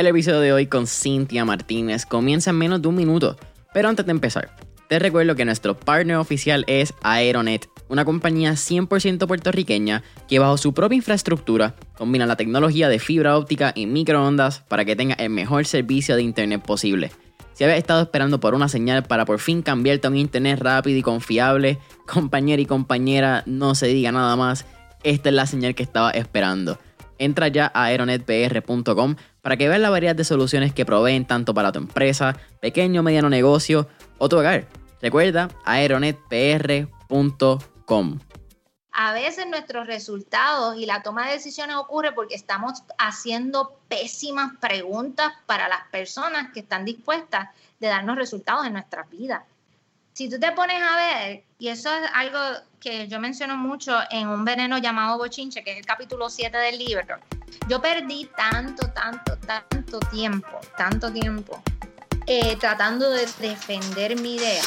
El episodio de hoy con Cintia Martínez comienza en menos de un minuto, pero antes de empezar, te recuerdo que nuestro partner oficial es Aeronet, una compañía 100% puertorriqueña que bajo su propia infraestructura combina la tecnología de fibra óptica y microondas para que tenga el mejor servicio de internet posible. Si habías estado esperando por una señal para por fin cambiarte a un internet rápido y confiable, compañera y compañera, no se diga nada más, esta es la señal que estaba esperando. Entra ya a aeronetpr.com para que veas la variedad de soluciones que proveen tanto para tu empresa, pequeño o mediano negocio o tu hogar. Recuerda aeronetpr.com. A veces nuestros resultados y la toma de decisiones ocurre porque estamos haciendo pésimas preguntas para las personas que están dispuestas de darnos resultados en nuestra vida. Si tú te pones a ver, y eso es algo que yo menciono mucho en un veneno llamado bochinche, que es el capítulo 7 del libro, yo perdí tanto, tanto, tanto tiempo, tanto tiempo eh, tratando de defender mi idea.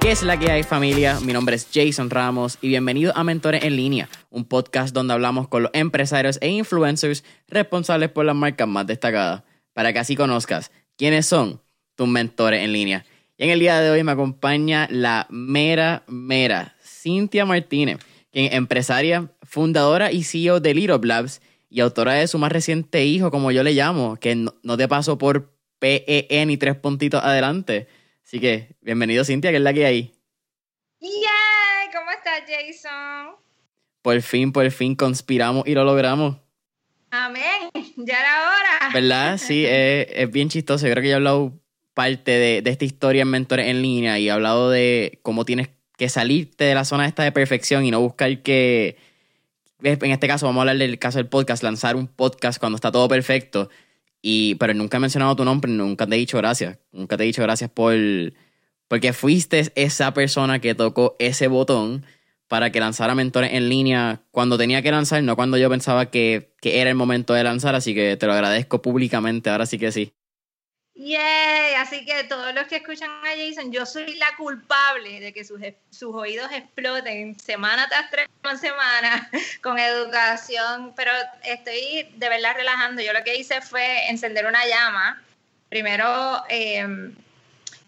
¿Qué es la que hay familia? Mi nombre es Jason Ramos y bienvenido a Mentores en Línea, un podcast donde hablamos con los empresarios e influencers responsables por las marcas más destacadas, para que así conozcas quiénes son tus mentores en línea. Y en el día de hoy me acompaña la mera, mera Cintia Martínez, quien es empresaria, fundadora y CEO de Little Labs y autora de su más reciente hijo, como yo le llamo, que no, no te paso por PEN y tres puntitos adelante Así que, bienvenido Cintia, que es la que hay. ¡Yay! ¿Cómo estás, Jason? Por fin, por fin conspiramos y lo logramos. Amén, ya era hora. ¿Verdad? Sí, es, bien chistoso. Yo creo que ya he hablado parte de, esta historia en Mentores en línea y he hablado de cómo tienes que salirte de la zona esta de perfección y no buscar que, en este caso vamos a hablar del caso del podcast, lanzar un podcast cuando está todo perfecto y, pero nunca he mencionado tu nombre, nunca te he dicho gracias. Nunca te he dicho gracias por. Porque fuiste esa persona que tocó ese botón para que lanzara mentores en línea cuando tenía que lanzar, no cuando yo pensaba que, que era el momento de lanzar. Así que te lo agradezco públicamente, ahora sí que sí. Yay, así que todos los que escuchan a Jason, yo soy la culpable de que sus, sus oídos exploten semana tras semana con educación, pero estoy de verdad relajando. Yo lo que hice fue encender una llama. Primero, em,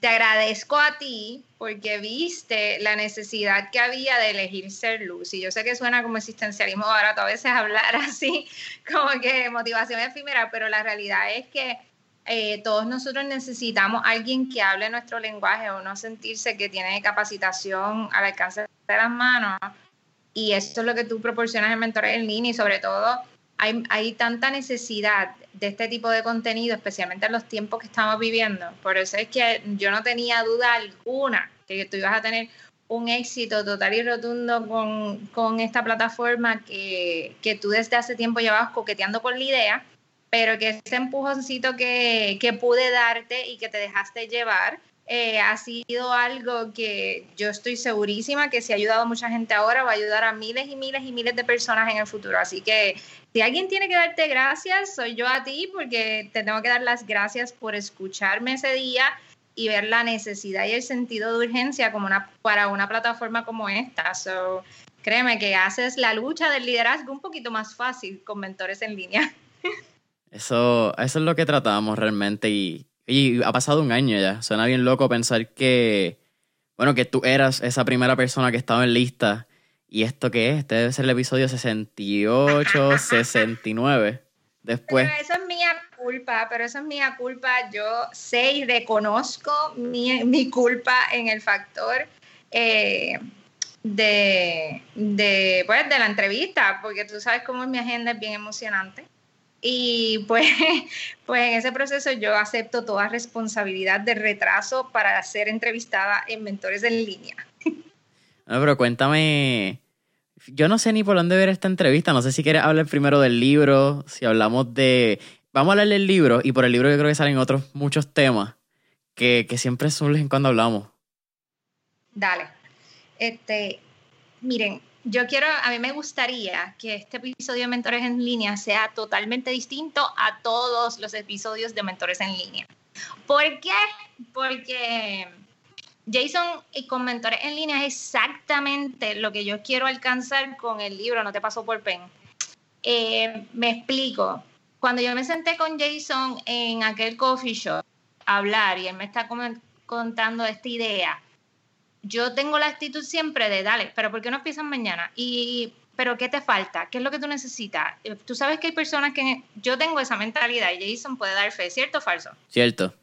te agradezco a ti porque viste la necesidad que había de elegir ser luz. Y yo sé que suena como existencialismo barato a veces hablar así, como que motivación efímera, pero la realidad es que eh, todos nosotros necesitamos alguien que hable nuestro lenguaje o no sentirse que tiene capacitación al alcance de las manos. Y esto es lo que tú proporcionas en Mentores en línea y sobre todo hay, hay tanta necesidad de este tipo de contenido, especialmente en los tiempos que estamos viviendo. Por eso es que yo no tenía duda alguna que tú ibas a tener un éxito total y rotundo con, con esta plataforma que, que tú desde hace tiempo llevabas coqueteando con la idea pero que ese empujoncito que, que pude darte y que te dejaste llevar eh, ha sido algo que yo estoy segurísima que si ha ayudado a mucha gente ahora, va a ayudar a miles y miles y miles de personas en el futuro. Así que si alguien tiene que darte gracias, soy yo a ti, porque te tengo que dar las gracias por escucharme ese día y ver la necesidad y el sentido de urgencia como una, para una plataforma como esta. So, créeme que haces la lucha del liderazgo un poquito más fácil con mentores en línea. Eso, eso es lo que tratábamos realmente y, y ha pasado un año ya. Suena bien loco pensar que, bueno, que tú eras esa primera persona que estaba en lista y esto que es, este debe ser el episodio 68, 69. Después. Pero eso es mía culpa, pero eso es mía culpa. Yo sé y reconozco mi, mi culpa en el factor eh, de, de, pues, de la entrevista, porque tú sabes cómo es mi agenda, es bien emocionante. Y pues, pues en ese proceso yo acepto toda responsabilidad de retraso para ser entrevistada en mentores en línea. No, pero cuéntame, yo no sé ni por dónde ver esta entrevista, no sé si quieres hablar primero del libro, si hablamos de... Vamos a hablar del libro y por el libro yo creo que salen otros muchos temas que, que siempre surgen cuando hablamos. Dale. Este, miren, yo quiero, a mí me gustaría que este episodio de Mentores en Línea sea totalmente distinto a todos los episodios de Mentores en Línea. ¿Por qué? Porque Jason y con mentores en línea es exactamente lo que yo quiero alcanzar con el libro No te paso por pen. Eh, me explico. Cuando yo me senté con Jason en aquel coffee shop a hablar y él me está contando esta idea, yo tengo la actitud siempre de, dale, pero ¿por qué no empiezan mañana? Y, pero ¿qué te falta? ¿Qué es lo que tú necesitas? Eh, tú sabes que hay personas que yo tengo esa mentalidad y Jason puede dar fe, ¿cierto o falso? Cierto.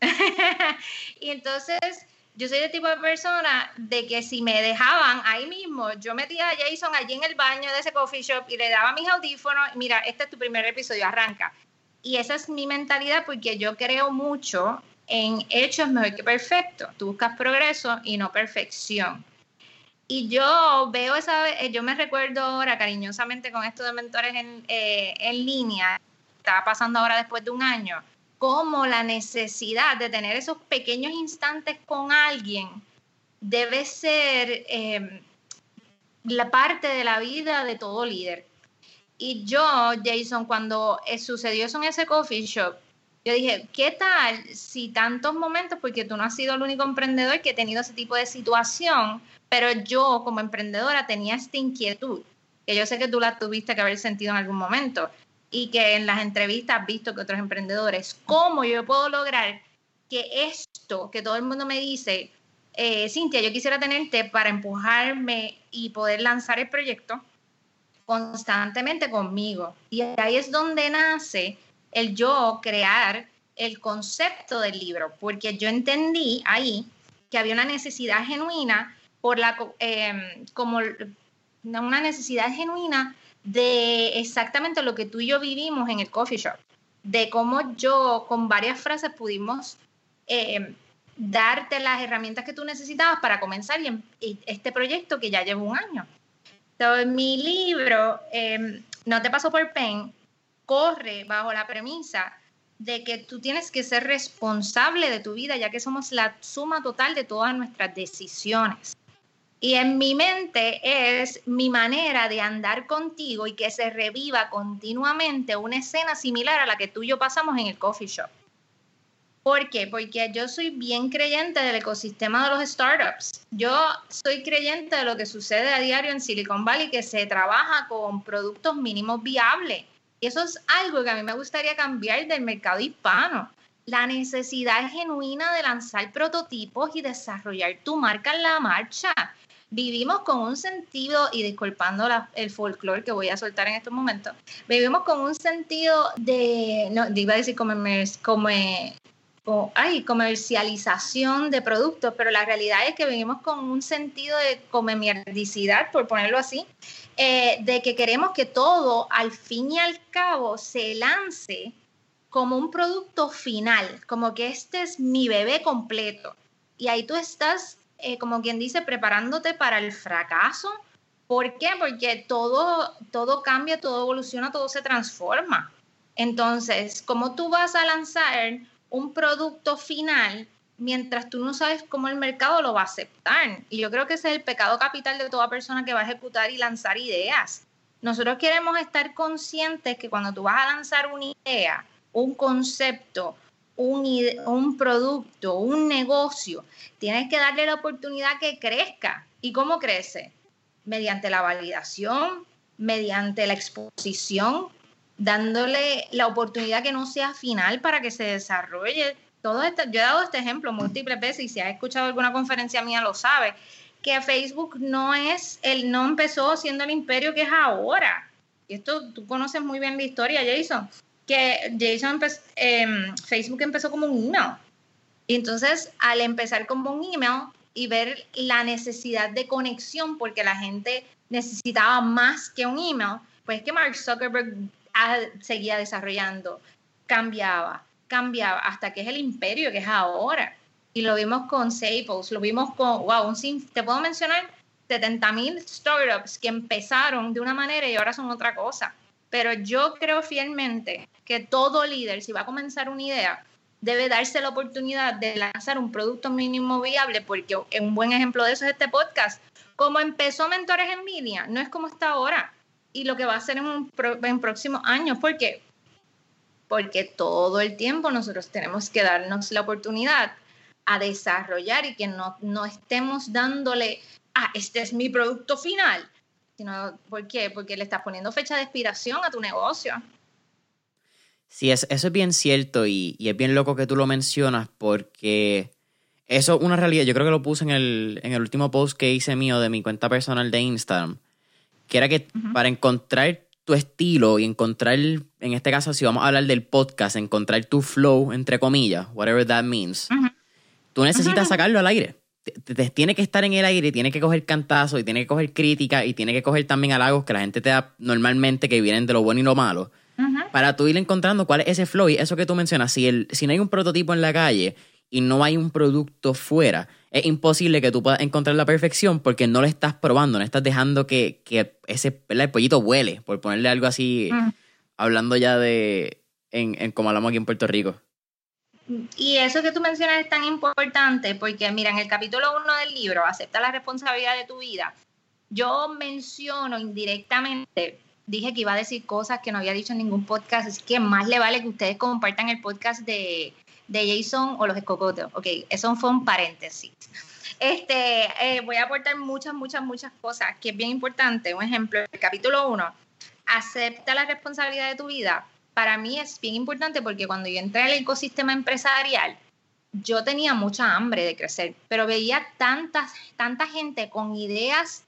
y entonces yo soy el tipo de persona de que si me dejaban ahí mismo, yo metía a Jason allí en el baño de ese coffee shop y le daba mis audífonos, mira, este es tu primer episodio, arranca. Y esa es mi mentalidad porque yo creo mucho en hechos mejor que perfecto. Tú buscas progreso y no perfección. Y yo veo esa, eh, yo me recuerdo ahora cariñosamente con esto de mentores en, eh, en línea, estaba pasando ahora después de un año, como la necesidad de tener esos pequeños instantes con alguien debe ser em, la parte de la vida de todo líder. Y yo, Jason, cuando eh, sucedió eso en ese coffee shop, yo dije, ¿qué tal si tantos momentos, porque tú no has sido el único emprendedor que ha tenido ese tipo de situación, pero yo como emprendedora tenía esta inquietud, que yo sé que tú la tuviste que haber sentido en algún momento, y que en las entrevistas has visto que otros emprendedores, ¿cómo yo puedo lograr que esto que todo el mundo me dice, eh, Cintia, yo quisiera tenerte para empujarme y poder lanzar el proyecto constantemente conmigo? Y ahí es donde nace el yo crear el concepto del libro, porque yo entendí ahí que había una necesidad genuina por la, eh, como una necesidad genuina de exactamente lo que tú y yo vivimos en el coffee shop, de cómo yo con varias frases pudimos eh, darte las herramientas que tú necesitabas para comenzar este proyecto que ya lleva un año. Entonces, mi libro, em, No te paso por pen, corre bajo la premisa de que tú tienes que ser responsable de tu vida, ya que somos la suma total de todas nuestras decisiones. Y en mi mente es mi manera de andar contigo y que se reviva continuamente una escena similar a la que tú y yo pasamos en el coffee shop. ¿Por qué? Porque yo soy bien creyente del ecosistema de los startups. Yo soy creyente de lo que sucede a diario en Silicon Valley, que se trabaja con productos mínimos viables. Y eso es algo que a mí me gustaría cambiar del mercado hispano. La necesidad genuina de lanzar prototipos y desarrollar tu marca en la marcha vivimos con un sentido, y disculpando el folclore que voy a soltar en estos momentos, vivimos con un sentido de, no, iba a decir como, como, como ay, comercialización de productos, pero la realidad es que vivimos con un sentido de comemierdicidad, por ponerlo así, eh, de que queremos que todo, al fin y al cabo, se lance como un producto final, como que este es mi bebé completo. Y ahí tú estás eh, como quien dice, preparándote para el fracaso. ¿Por qué? Porque todo, todo cambia, todo evoluciona, todo se transforma. Entonces, ¿cómo tú vas a lanzar un producto final mientras tú no sabes cómo el mercado lo va a aceptar? Y yo creo que ese es el pecado capital de toda persona que va a ejecutar y lanzar ideas. Nosotros queremos estar conscientes que cuando tú vas a lanzar una idea, un concepto, un, producto, un negocio, tienes que darle la oportunidad que crezca. ¿Y cómo crece? Mediante la validación, mediante la exposición, dándole la oportunidad que no sea final para que se desarrolle. Todo esto, yo he dado este ejemplo múltiples veces y si has escuchado alguna conferencia mía lo sabe, que Facebook no es, el, no empezó siendo el imperio que es ahora. Y esto tú conoces muy bien la historia, Jason que Jason em, Facebook empezó como un email. Y entonces, al empezar como un email y ver la necesidad de conexión, porque la gente necesitaba más que un email, pues que Mark Zuckerberg seguía desarrollando, cambiaba, cambiaba, hasta que es el imperio que es ahora. Y lo vimos con Staples, lo vimos con, wow, un, te puedo mencionar 70 mil startups que empezaron de una manera y ahora son otra cosa. Pero yo creo fielmente que todo líder, si va a comenzar una idea, debe darse la oportunidad de lanzar un producto mínimo viable, porque un buen ejemplo de eso es este podcast. Como empezó Mentores en Línea, no es como está ahora y lo que va a ser en, en próximos años, porque porque todo el tiempo nosotros tenemos que darnos la oportunidad a desarrollar y que no, no estemos dándole, ah, este es mi producto final, sino, ¿por qué? Porque le estás poniendo fecha de expiración a tu negocio. Sí, eso es bien cierto y, es bien loco que tú lo mencionas porque eso es una realidad. Yo creo que lo puse en el, en el último post que hice mío de mi cuenta personal de Instagram, que era que para encontrar tu estilo y encontrar, en este caso, si vamos a hablar del podcast, encontrar tu flow, entre comillas, whatever that means, tú necesitas sacarlo al aire. Tiene que estar en el aire, tiene que coger cantazo y tiene que coger crítica y tiene que coger también halagos que la gente te da normalmente que vienen de lo bueno y lo malo. Para tú ir encontrando cuál es ese flow y eso que tú mencionas. Si, el, si no hay un prototipo en la calle y no hay un producto fuera, es imposible que tú puedas encontrar la perfección porque no lo estás probando, no estás dejando que, ese el pollito huele, por ponerle algo así, mm. hablando ya de en, en como hablamos aquí en Puerto Rico. Y eso que tú mencionas es tan importante porque, mira, en el capítulo 1 del libro, Acepta la responsabilidad de tu vida, yo menciono indirectamente, dije que iba a decir cosas que no había dicho en ningún podcast, así que más le vale que ustedes compartan el podcast de de Jason o los escocotos. Ok, eso fue un paréntesis. Este, eh, voy a aportar muchas, muchas, muchas cosas que es bien importante. Un ejemplo, el capítulo 1, acepta la responsabilidad de tu vida. Para mí es bien importante porque cuando yo entré al ecosistema empresarial, yo tenía mucha hambre de crecer, pero veía tantas, tanta gente con ideas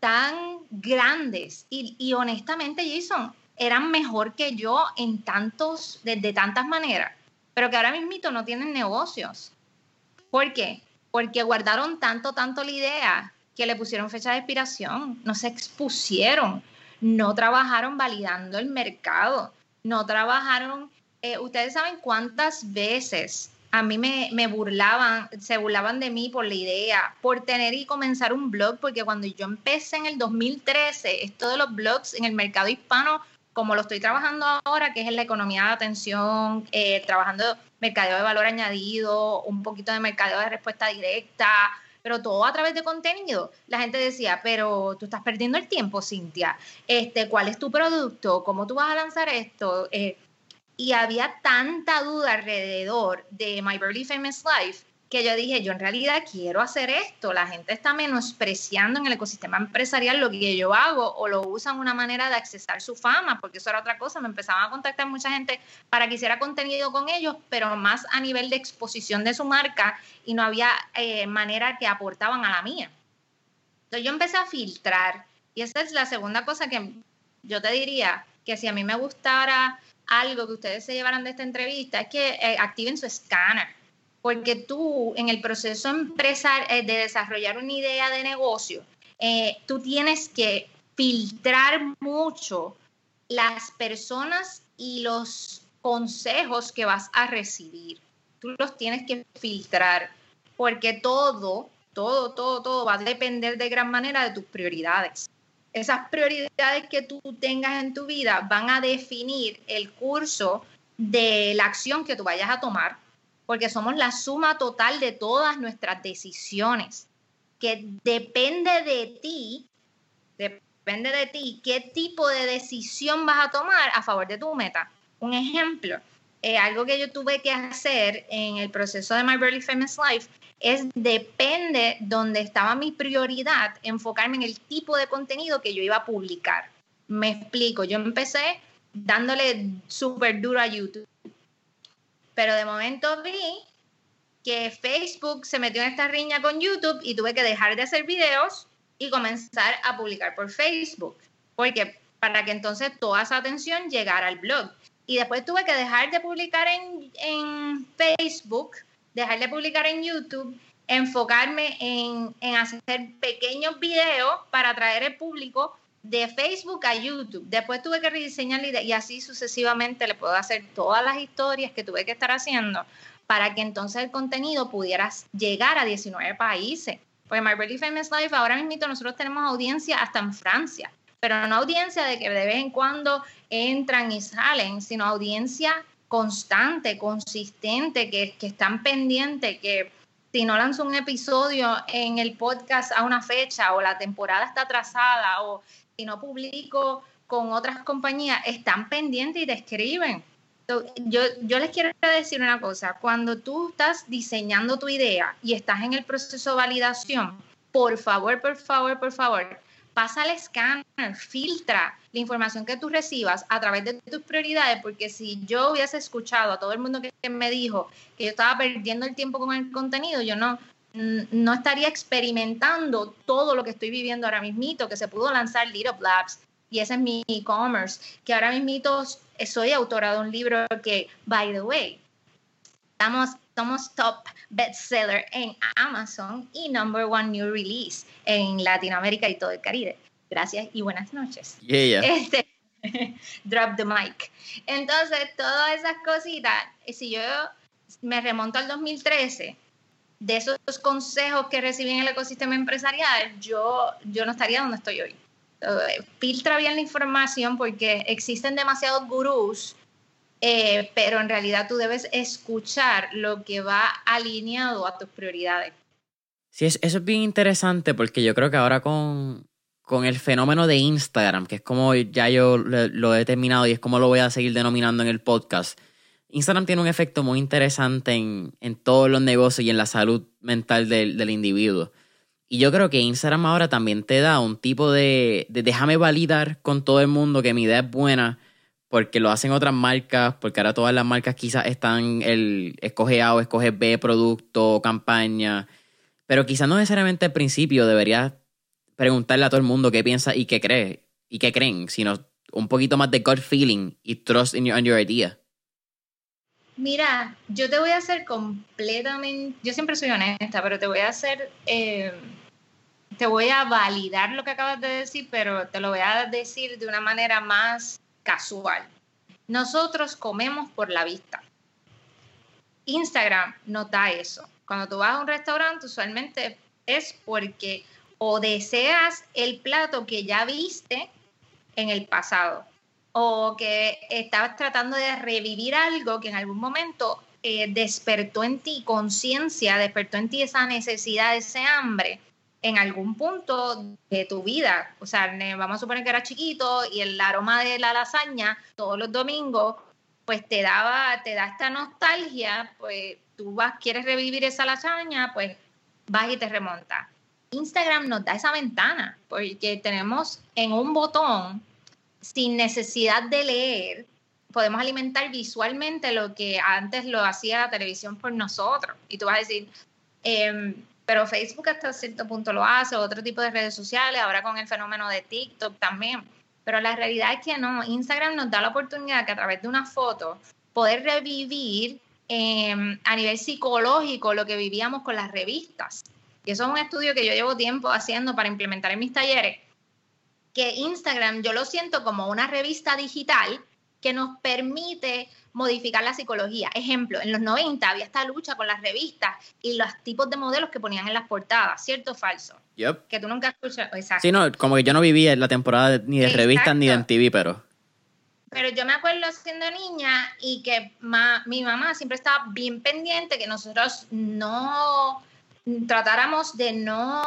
tan grandes y, y honestamente, Jason, eran mejor que yo en tantos, de tantas maneras pero que ahora mismito no tienen negocios. ¿Por qué? Porque guardaron tanto, tanto la idea que le pusieron fecha de expiración, no se expusieron, no trabajaron validando el mercado, no trabajaron, eh, ustedes saben cuántas veces a mí me, me, burlaban, se burlaban de mí por la idea, por tener y comenzar un blog, porque cuando yo empecé en el 2013, esto de los blogs en el mercado hispano como lo estoy trabajando ahora, que es en la economía de atención, eh, trabajando mercadeo de valor añadido, un poquito de mercadeo de respuesta directa, pero todo a través de contenido. La gente decía, pero tú estás perdiendo el tiempo, Cintia. Este, ¿Cuál es tu producto? ¿Cómo tú vas a lanzar esto? Eh, y había tanta duda alrededor de My Burly Famous Life que yo dije, yo en realidad quiero hacer esto. La gente está menospreciando en el ecosistema empresarial lo que yo hago o lo usan una manera de accesar su fama, porque eso era otra cosa. Me empezaban a contactar mucha gente para que hiciera contenido con ellos, pero más a nivel de exposición de su marca y no había eh, manera que aportaban a la mía. Entonces yo empecé a filtrar y esa es la segunda cosa que yo te diría, que si a mí me gustara algo que ustedes se llevaran de esta entrevista, es que eh, activen su escáner porque tú en el proceso eh, de desarrollar una idea de negocio, eh, tú tienes que filtrar mucho las personas y los consejos que vas a recibir. Tú los tienes que filtrar porque todo, todo, todo, todo va a depender de gran manera de tus prioridades. Esas prioridades que tú tengas en tu vida van a definir el curso de la acción que tú vayas a tomar porque somos la suma total de todas nuestras decisiones, que depende de ti, depende de ti qué tipo de decisión vas a tomar a favor de tu meta. Un ejemplo, eh, algo que yo tuve que hacer en el proceso de My Very Famous Life es depende donde estaba mi prioridad, enfocarme en el tipo de contenido que yo iba a publicar. Me explico, yo empecé dándole súper duro a YouTube pero de momento vi que Facebook se metió en esta riña con YouTube y tuve que dejar de hacer videos y comenzar a publicar por Facebook. Porque para que entonces toda esa atención llegara al blog. Y después tuve que dejar de publicar en, en Facebook, dejar de publicar en YouTube, enfocarme en, en hacer pequeños videos para atraer el público de Facebook a YouTube. Después tuve que rediseñar y así sucesivamente le puedo hacer todas las historias que tuve que estar haciendo para que entonces el contenido pudiera llegar a 19 países. Pues My Really Famous Life, ahora mismo nosotros tenemos audiencia hasta en Francia, pero no audiencia de que de vez en cuando entran y salen, sino audiencia constante, consistente, que, que están pendientes, que si no lanzo un episodio en el podcast a una fecha o la temporada está atrasada o si no publico con otras compañías, están pendientes y te escriben. yo, yo les quiero decir una cosa, cuando tú estás diseñando tu idea y estás en el proceso de validación, por favor, por favor, por favor, pasa al escáner, filtra la información que tú recibas a través de tus prioridades, porque si yo hubiese escuchado a todo el mundo que me dijo que yo estaba perdiendo el tiempo con el contenido, yo no, no estaría experimentando todo lo que estoy viviendo ahora mismito, que se pudo lanzar Little Labs, y ese es mi e-commerce, que ahora mismo soy autora de un libro que, by the way, estamos, somos top bestseller en Amazon y number one new release en Latinoamérica y todo el Caribe. Gracias y buenas noches. Este, drop the mic. Entonces, todas esas cositas, si yo me remonto al 2013, de esos consejos que recibí en el ecosistema empresarial, yo, yo no estaría donde estoy hoy. Eh, filtra bien la información porque existen demasiados gurús, eh, pero en realidad tú debes escuchar lo que va alineado a tus prioridades. Sí, eso es bien interesante porque yo creo que ahora con, con el fenómeno de Instagram, que es como ya yo lo, he terminado y es como lo voy a seguir denominando en el podcast, Instagram tiene un efecto muy interesante en, en todos los negocios y en la salud mental del, del individuo. Y yo creo que Instagram ahora también te da un tipo de, déjame validar con todo el mundo que mi idea es buena, porque lo hacen otras marcas, porque ahora todas las marcas quizás están el escoge A o escoge B producto, campaña, pero quizás no necesariamente al principio deberías preguntarle a todo el mundo qué piensa y qué cree y qué creen, sino un poquito más de gut feeling y trust in your, your idea. Mira, yo te voy a hacer completamente, yo siempre soy honesta, pero te voy a hacer, eh, te voy a validar lo que acabas de decir, pero te lo voy a decir de una manera más casual. Nosotros comemos por la vista. Instagram no da eso. Cuando tú vas a un restaurante, usualmente es porque o deseas el plato que ya viste en el pasado o que estabas tratando de revivir algo que en algún momento eh, despertó en ti conciencia, despertó en ti esa necesidad, ese hambre en algún punto de tu vida. O sea, vamos a suponer que era chiquito y el aroma de la lasaña todos los domingos, pues te daba, te da esta nostalgia, pues tú vas, quieres revivir esa lasaña, pues vas y te remontas. Instagram nos da esa ventana, porque tenemos en un botón sin necesidad de leer, podemos alimentar visualmente lo que antes lo hacía la televisión por nosotros. Y tú vas a decir, em, pero Facebook hasta cierto punto lo hace, otro tipo de redes sociales, ahora con el fenómeno de TikTok también. Pero la realidad es que no, Instagram nos da la oportunidad que a través de una foto poder revivir em, a nivel psicológico lo que vivíamos con las revistas. Y eso es un estudio que yo llevo tiempo haciendo para implementar en mis talleres que Instagram yo lo siento como una revista digital que nos permite modificar la psicología. Ejemplo, en los 90 había esta lucha con las revistas y los tipos de modelos que ponían en las portadas, ¿cierto o falso? Yep. Que tú nunca escuchas, exacto. Sí, no, como que yo no vivía en la temporada ni de revistas ni de en TV, pero... Pero yo me acuerdo siendo niña y que mi mamá siempre estaba bien pendiente que nosotros no tratáramos de no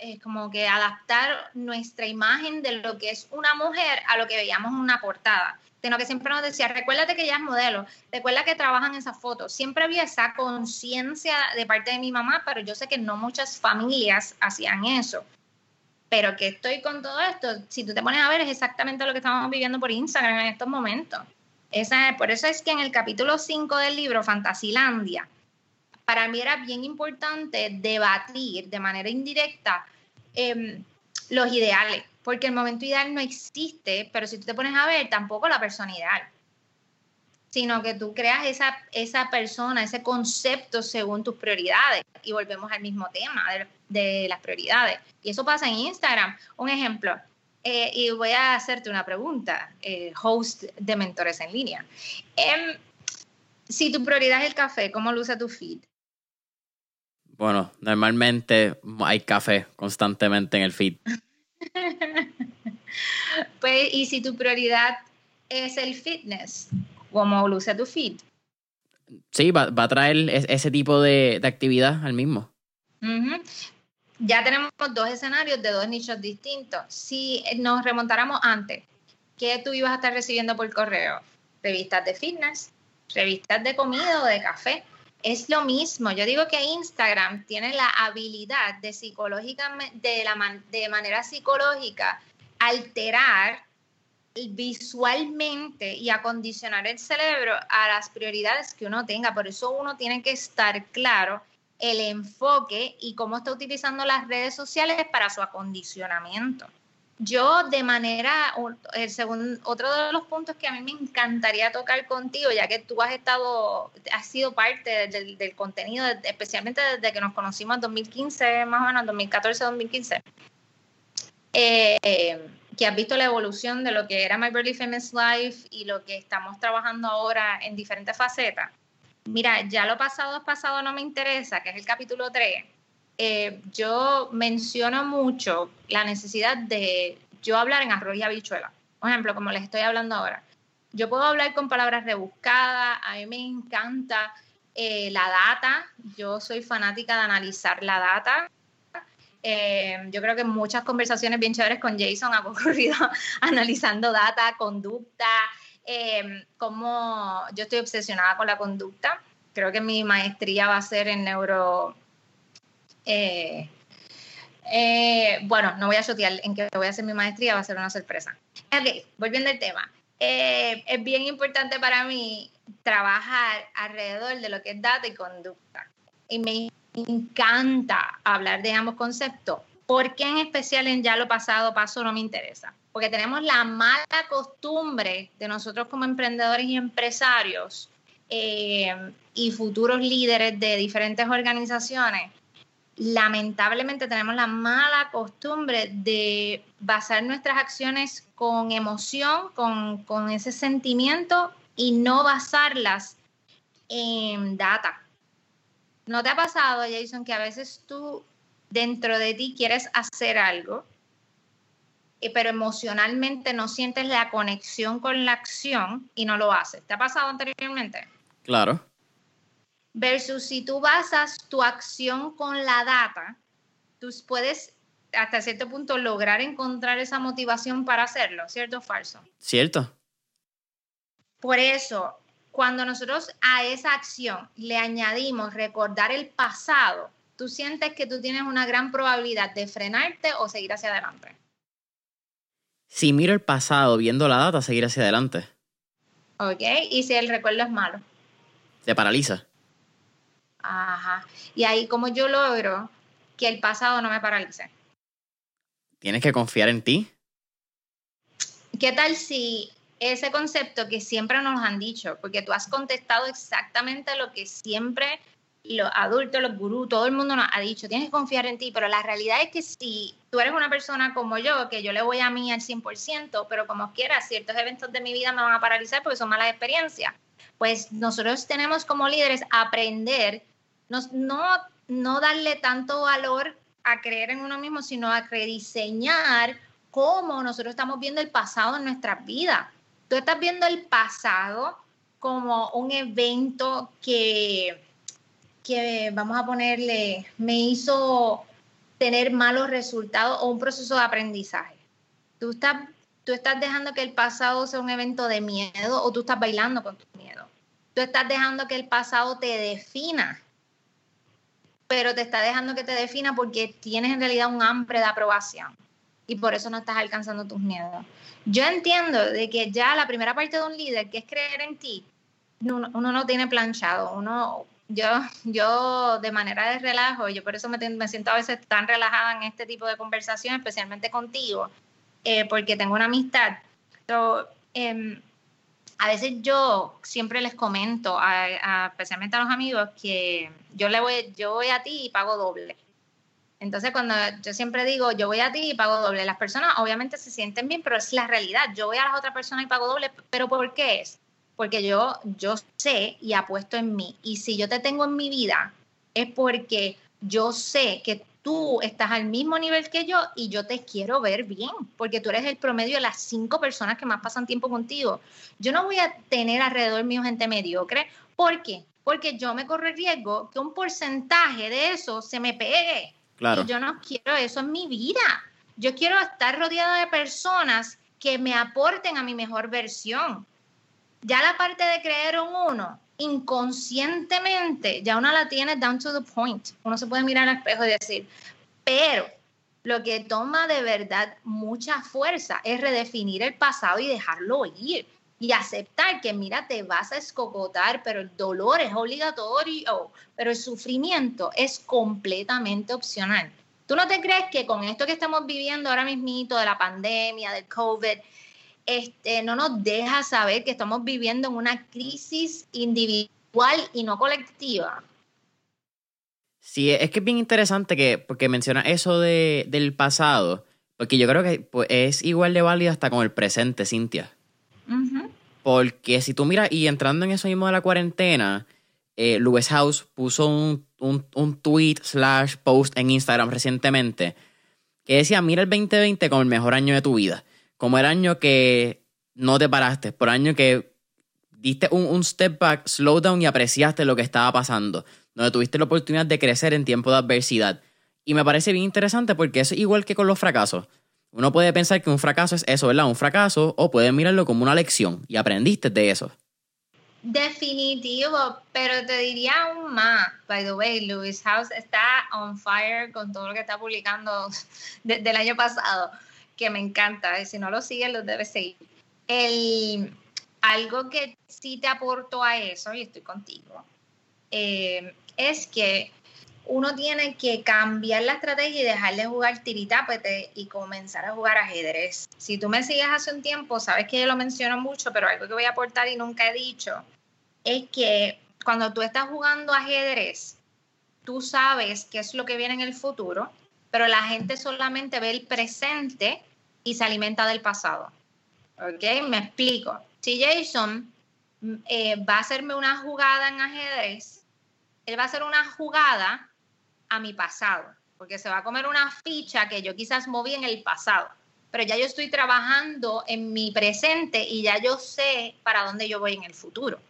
eh, como que adaptar nuestra imagen de lo que es una mujer a lo que veíamos en una portada. Sino que siempre nos decía, recuérdate que ella es modelo, recuerda que trabajan esas fotos. Siempre había esa conciencia de parte de mi mamá, pero yo sé que no muchas familias hacían eso. Pero que estoy con todo esto, si tú te pones a ver, es exactamente lo que estamos viviendo por Instagram en estos momentos. Esa, por eso es que en el capítulo 5 del libro, Fantasilandia, para mí era bien importante debatir de manera indirecta em, los ideales, porque el momento ideal no existe, pero si tú te pones a ver, tampoco la persona ideal, sino que tú creas esa, esa persona, ese concepto según tus prioridades. Y volvemos al mismo tema de, las prioridades. Y eso pasa en Instagram. Un ejemplo, eh, y voy a hacerte una pregunta, eh, host de mentores en línea. Em, si tu prioridad es el café, ¿cómo luce tu feed? Bueno, normalmente hay café constantemente en el feed. pues, y si tu prioridad es el fitness, ¿cómo luce tu feed? Sí, va, a traer ese tipo de, actividad al mismo. Ya tenemos dos escenarios de dos nichos distintos. Si nos remontáramos antes, ¿qué tú ibas a estar recibiendo por correo? revistas de fitness, revistas de comida o de café. Es lo mismo. Yo digo que Instagram tiene la habilidad de la de manera psicológica, alterar visualmente y acondicionar el cerebro a las prioridades que uno tenga. Por eso uno tiene que estar claro el enfoque y cómo está utilizando las redes sociales para su acondicionamiento. Yo de manera, el segundo, otro de los puntos que a mí me encantaría tocar contigo, ya que tú has estado, has sido parte del, contenido, especialmente desde que nos conocimos en 2015, más o menos, 2014-2015, eh, que has visto la evolución de lo que era My Burly Famous Life y lo que estamos trabajando ahora en diferentes facetas. Mira, ya lo pasado es pasado, no me interesa, que es el capítulo 3 eh, yo menciono mucho la necesidad de yo hablar en arroz y habichuela. Por ejemplo, como les estoy hablando ahora. Yo puedo hablar con palabras rebuscadas, a mí me encanta eh, la data, yo soy fanática de analizar la data. Eh, yo creo que muchas conversaciones bien chéveres con Jason han ocurrido analizando data, conducta, como yo estoy obsesionada con la conducta. Creo que mi maestría va a ser en neuro, eh, eh, bueno, no voy a shotear en que voy a hacer mi maestría, va a ser una sorpresa. Ok, volviendo al tema. Eh, es bien importante para mí trabajar alrededor de lo que es data y conducta. Y me encanta hablar de ambos conceptos. ¿Por qué en especial en ya lo pasado paso no me interesa? Porque tenemos la mala costumbre de nosotros como emprendedores y empresarios y futuros líderes de diferentes organizaciones lamentablemente tenemos la mala costumbre de basar nuestras acciones con emoción, con, ese sentimiento y no basarlas en data. ¿No te ha pasado, Jason, que a veces tú dentro de ti quieres hacer algo, eh, pero emocionalmente no sientes la conexión con la acción y no lo haces? ¿Te ha pasado anteriormente? Claro. Versus si tú basas tu acción con la data, tú puedes hasta cierto punto lograr encontrar esa motivación para hacerlo, ¿cierto o falso? Cierto. Por eso, cuando nosotros a esa acción le añadimos recordar el pasado, tú sientes que tú tienes una gran probabilidad de frenarte o seguir hacia adelante. Si miro el pasado viendo la data, seguir hacia adelante. Ok, y si el recuerdo es malo. Te paraliza. Ajá. Y ahí como yo logro que el pasado no me paralice. Tienes que confiar en ti. ¿Qué tal si ese concepto que siempre nos han dicho, porque tú has contestado exactamente lo que siempre los adultos, los gurús, todo el mundo nos ha dicho, tienes que confiar en ti, pero la realidad es que si tú eres una persona como yo, que yo le voy a mí al 100%, pero como quiera, ciertos eventos de mi vida me van a paralizar porque son malas experiencias, pues nosotros tenemos como líderes aprender no, no, darle tanto valor a creer en uno mismo, sino a rediseñar cómo nosotros estamos viendo el pasado en nuestras vidas. Tú estás viendo el pasado como un evento que, que, vamos a ponerle, me hizo tener malos resultados o un proceso de aprendizaje. Tú estás, tú estás dejando que el pasado sea un evento de miedo o tú estás bailando con tu miedo. Tú estás dejando que el pasado te defina pero te está dejando que te defina porque tienes en realidad un hambre de aprobación y por eso no estás alcanzando tus miedos. Yo entiendo de que ya la primera parte de un líder, que es creer en ti, uno, no tiene planchado, uno, yo, yo de manera de relajo, yo por eso me, me, siento a veces tan relajada en este tipo de conversación, especialmente contigo, eh, porque tengo una amistad. Pero, em, a veces yo siempre les comento, especialmente a los amigos, que yo le voy, yo voy a ti y pago doble. Entonces, cuando yo siempre digo, yo voy a ti y pago doble, las personas obviamente se sienten bien, pero es la realidad. Yo voy a las otras personas y pago doble, pero ¿por qué es? Porque yo, yo sé y apuesto en mí. Y si yo te tengo en mi vida, es porque yo sé que tú estás al mismo nivel que yo y yo te quiero ver bien, porque tú eres el promedio de las cinco personas que más pasan tiempo contigo. Yo no voy a tener alrededor mío gente mediocre. ¿Por qué? Porque yo me corro el riesgo que un porcentaje de eso se me pegue. Claro. Y yo no quiero eso en mi vida. Yo quiero estar rodeada de personas que me aporten a mi mejor versión. Ya la parte de creer un uno, inconscientemente, ya uno la tiene down to the point. Uno se puede mirar al espejo y decir, pero lo que toma de verdad mucha fuerza es redefinir el pasado y dejarlo ir y aceptar que, mira, te vas a escocotar, pero el dolor es obligatorio, pero el sufrimiento es completamente opcional. ¿Tú no te crees que con esto que estamos viviendo ahora mismito de la pandemia, del COVID, este, no nos deja saber que estamos viviendo en una crisis individual y no colectiva? Sí, es que es bien interesante que, porque menciona eso de, del pasado, porque yo creo que pues, es igual de válido hasta con el presente, Cintia. Porque si tú miras, y entrando en eso mismo de la cuarentena, eh, House puso un, un, tweet slash post en Instagram recientemente que decía, mira el 2020 como el mejor año de tu vida, como el año que no te paraste, por año que diste un, un step back, slow down y apreciaste lo que estaba pasando, donde tuviste la oportunidad de crecer en tiempo de adversidad. Y me parece bien interesante porque es igual que con los fracasos. Uno puede pensar que un fracaso es eso, ¿verdad? Un fracaso, o puede mirarlo como una lección y aprendiste de eso. Definitivo, pero te diría aún más. By the way, Lewis House está on fire con todo lo que está publicando desde el año pasado, que me encanta. Si no lo sigues, lo debes seguir. El, algo que sí te aporto a eso, y estoy contigo, eh, es que uno tiene que cambiar la estrategia y dejar de jugar tiritápete y comenzar a jugar ajedrez. Si tú me sigues hace un tiempo, sabes que yo lo menciono mucho, pero algo que voy a aportar y nunca he dicho es que cuando tú estás jugando ajedrez, tú sabes qué es lo que viene en el futuro, pero la gente solamente ve el presente y se alimenta del pasado. ¿Ok? Me explico. Si Jason mm, eh, va a hacerme una jugada en ajedrez, él va a hacer una jugada a mi pasado, porque se va a comer una ficha que yo quizás moví en el pasado, pero ya yo estoy trabajando en mi presente y ya yo sé para dónde yo voy en el futuro.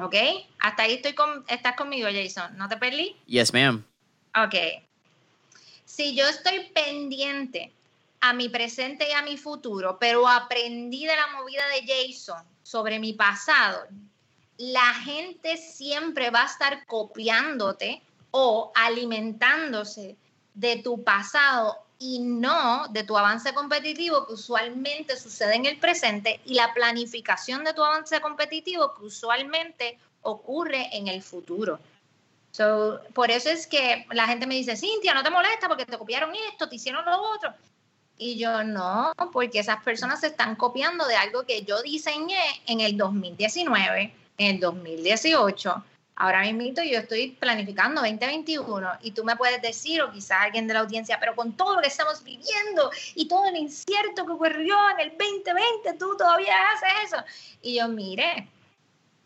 ¿Ok? Hasta ahí estoy con, estás conmigo, Jason. ¿No te perdí? Yes, ma'am. Ok. Si yo estoy pendiente a mi presente y a mi futuro, pero aprendí de la movida de Jason sobre mi pasado, la gente siempre va a estar copiándote o alimentándose de tu pasado y no de tu avance competitivo que usualmente sucede en el presente y la planificación de tu avance competitivo que usualmente ocurre en el futuro. por eso es que la gente me dice, Cintia, no te molesta porque te copiaron esto, te hicieron lo otro. Y yo no, porque esas personas se están copiando de algo que yo diseñé en el 2019, en el 2018, Ahora mismo yo estoy planificando 2021 y tú me puedes decir, o quizás alguien de la audiencia, pero con todo lo que estamos viviendo y todo el incierto que ocurrió en el 2020, tú todavía haces eso. Y yo, mire,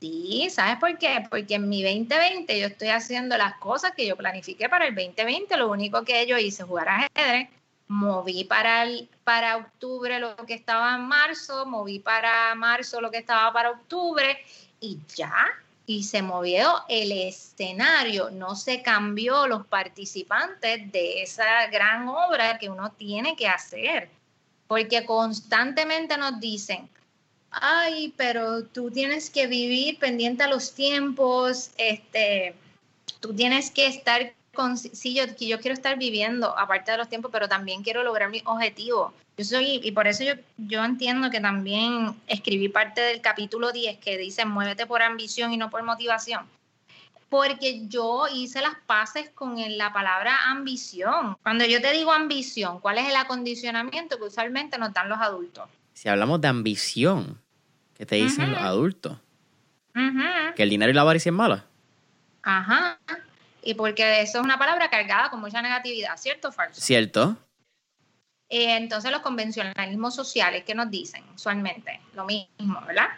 sí, ¿sabes por qué? Porque en mi 2020 yo estoy haciendo las cosas que yo planifiqué para el 2020. Lo único que yo hice, jugar ajedrez, moví para, el, para octubre lo que estaba en marzo, moví para marzo lo que estaba para octubre y ya y se movió el escenario, no se cambió los participantes de esa gran obra que uno tiene que hacer, porque constantemente nos dicen, ay, pero tú tienes que vivir pendiente a los tiempos, este, tú tienes que estar con, sí, yo, yo quiero estar viviendo aparte de los tiempos, pero también quiero lograr mi objetivo. Yo soy, y por eso yo, yo entiendo que también escribí parte del capítulo 10 que dice, muévete por ambición y no por motivación. Porque yo hice las paces con la palabra ambición. Cuando yo te digo ambición, ¿cuál es el acondicionamiento que usualmente nos dan los adultos? Si hablamos de ambición, ¿qué te dicen los adultos? Que el dinero y la avaricia es mala. Ajá. Y porque eso es una palabra cargada con mucha negatividad, ¿cierto o falso? Cierto. Eh, entonces los convencionalismos sociales, ¿qué nos dicen usualmente? Lo mismo, ¿verdad?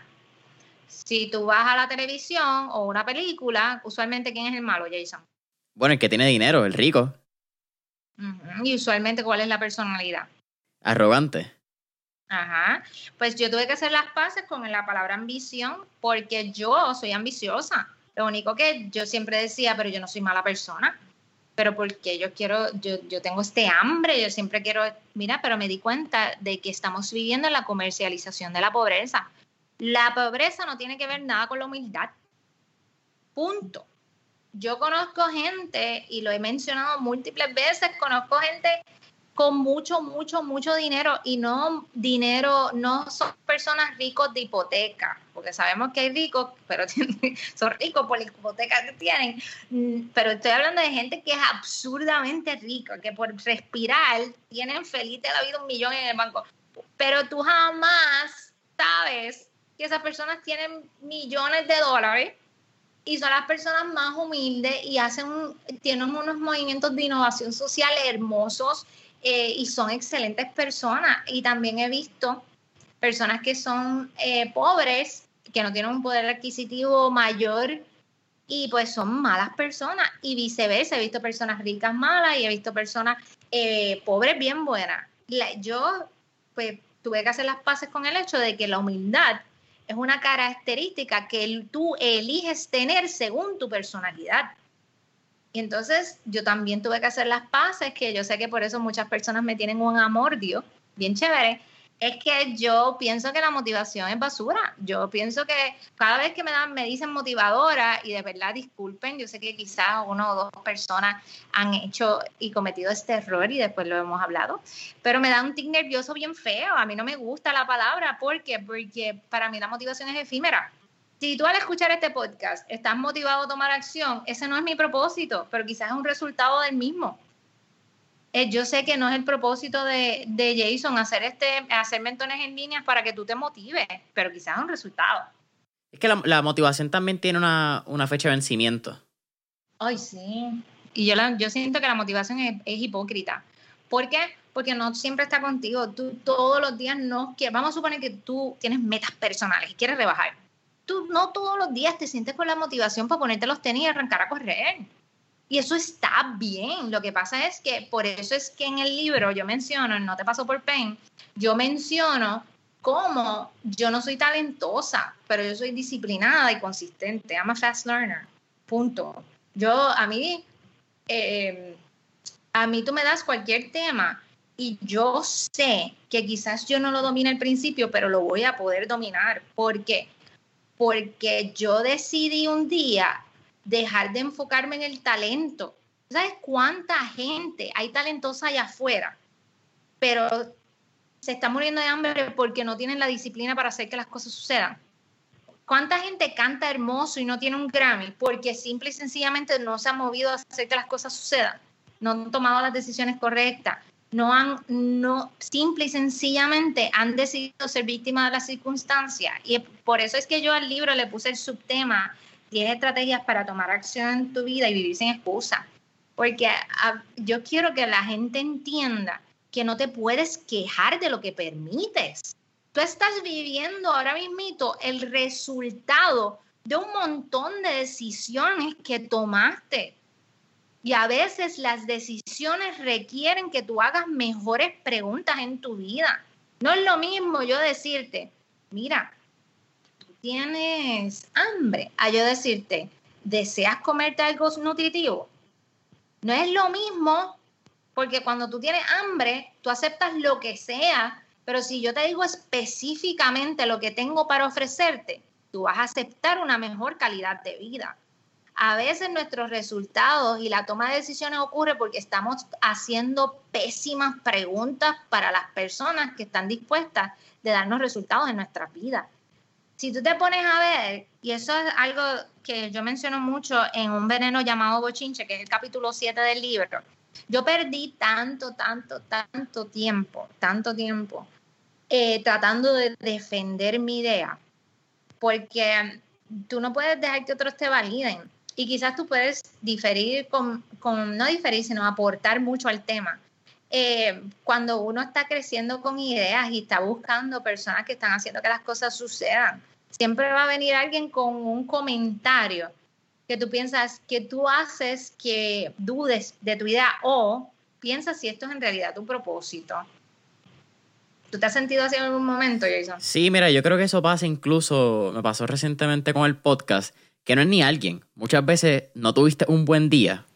Si tú vas a la televisión o una película, usualmente ¿quién es el malo, Jason? Bueno, el que tiene dinero, el rico. Y usualmente, ¿cuál es la personalidad? Arrogante. Ajá. Pues yo tuve que hacer las paces con la palabra ambición porque yo soy ambiciosa. Lo único que yo siempre decía, pero yo no soy mala persona pero porque yo quiero, yo, yo tengo este hambre, yo siempre quiero, mira, pero me di cuenta de que estamos viviendo en la comercialización de la pobreza. La pobreza no tiene que ver nada con la humildad. Punto. Yo conozco gente, y lo he mencionado múltiples veces, conozco gente con mucho, mucho, mucho dinero y no dinero, no son personas ricos de hipoteca, porque sabemos que hay ricos, pero son ricos por la hipoteca que tienen. Mm, pero estoy hablando de gente que es absurdamente rica, que por respirar tienen feliz de la vida un millón en el banco. Pero tú jamás sabes que esas personas tienen millones de dólares y son las personas más humildes y hacen tienen unos movimientos de innovación social hermosos eh, y son excelentes personas. Y también he visto personas que son eh, pobres, que no tienen un poder adquisitivo mayor y pues son malas personas y viceversa. He visto personas ricas malas y he visto personas eh, pobres bien buenas. yo pues tuve que hacer las paces con el hecho de que la humildad es una característica que tú eliges tener según tu personalidad. Y entonces yo también tuve que hacer las paces, que yo sé que por eso muchas personas me tienen un amor, Dios, bien chévere, es que yo pienso que la motivación es basura. Yo pienso que cada vez que me dan, me dicen motivadora, y de verdad disculpen, yo sé que quizás una o dos personas han hecho y cometido este error y después lo hemos hablado, pero me da un tic nervioso bien feo. A mí no me gusta la palabra. ¿Por qué? Porque para mí la motivación es efímera. Si tú al escuchar este podcast estás motivado a tomar acción, ese no es mi propósito, pero quizás es un resultado del mismo. Eh, yo sé que no es el propósito de, Jason hacer este, hacer mentones en líneas para que tú te motives, pero quizás es un resultado. Es que la, motivación también tiene una, fecha de vencimiento. Ay, sí. Y yo, yo siento que la motivación es, hipócrita. ¿Por qué? Porque no siempre está contigo. Tú todos los días no quieres. Vamos a suponer que tú tienes metas personales y quieres rebajar. Tú no todos los días te sientes con la motivación para ponerte los tenis y arrancar a correr. Y eso está bien. Lo que pasa es que por eso es que en el libro yo menciono, No te paso por pain, yo menciono cómo yo no soy talentosa, pero yo soy disciplinada y consistente. I'm a fast learner. Punto. Yo, a mí, eh, a mí tú me das cualquier tema y yo sé que quizás yo no lo domine al principio, pero lo voy a poder dominar. ¿Por qué? Porque yo decidí un día dejar de enfocarme en el talento. ¿Sabes cuánta gente hay talentosa allá afuera? Pero se está muriendo de hambre porque no tienen la disciplina para hacer que las cosas sucedan. ¿Cuánta gente canta hermoso y no tiene un Grammy? Porque simple y sencillamente no se ha movido a hacer que las cosas sucedan. No han tomado las decisiones correctas. No han, no, simple y sencillamente han decidido ser víctimas de las circunstancias. Y por eso es que yo al libro le puse el subtema 10 estrategias para tomar acción en tu vida y vivir sin excusa. Porque ah, yo quiero que la gente entienda que no te puedes quejar de lo que permites. Tú estás viviendo ahora mismo el resultado de un montón de decisiones que tomaste. Y a veces las decisiones requieren que tú hagas mejores preguntas en tu vida. No es lo mismo yo decirte, mira, tienes hambre, a yo decirte, ¿deseas comerte algo nutritivo? No es lo mismo, porque cuando tú tienes hambre, tú aceptas lo que sea, pero si yo te digo específicamente lo que tengo para ofrecerte, tú vas a aceptar una mejor calidad de vida. A veces nuestros resultados y la toma de decisiones ocurre porque estamos haciendo pésimas preguntas para las personas que están dispuestas de darnos resultados en nuestras vidas si tú te pones a ver, y eso es algo que yo menciono mucho en un veneno llamado bochinche, que es el capítulo 7 del libro, yo perdí tanto, tanto, tanto tiempo, tanto tiempo eh, tratando de defender mi idea, porque tú no puedes dejar que otros te validen. Y quizás tú puedes diferir con, con no diferir, sino aportar mucho al tema. Eh, cuando uno está creciendo con ideas y está buscando personas que están haciendo que las cosas sucedan, siempre va a venir alguien con un comentario que tú piensas que tú haces que dudes de tu idea o piensas si esto es en realidad tu propósito. ¿Tú te has sentido así en algún momento, Jason? Sí, mira, yo creo que eso pasa incluso, me pasó recientemente con el podcast, que no es ni alguien. Muchas veces no tuviste un buen día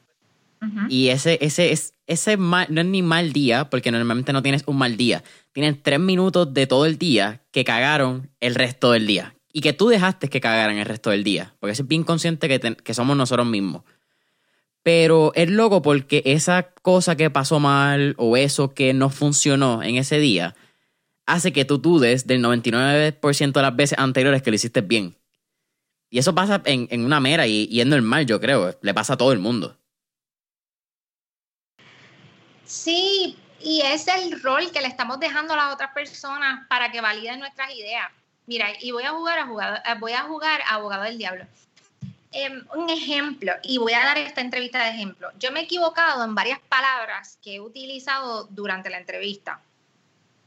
y ese, ese, es, ese no es ni mal día, porque normalmente no tienes un mal día. tienes tres minutos de todo el día que cagaron el resto del día. Y que tú dejaste que cagaran el resto del día. Porque es bien consciente que, que somos nosotros mismos. Pero es loco porque esa cosa que pasó mal o eso que no funcionó en ese día hace que tú dudes del 99% de las veces anteriores que lo hiciste bien. Y eso pasa en, una mera y, y, es normal, yo creo. Le pasa a todo el mundo. Sí, y es el rol que le estamos dejando a las otras personas para que validen nuestras ideas. Mira, y voy a jugar a jugador, eh, voy a jugar a abogado del diablo. Em, un ejemplo, y voy a dar esta entrevista de ejemplo. Yo me he equivocado en varias palabras que he utilizado durante la entrevista.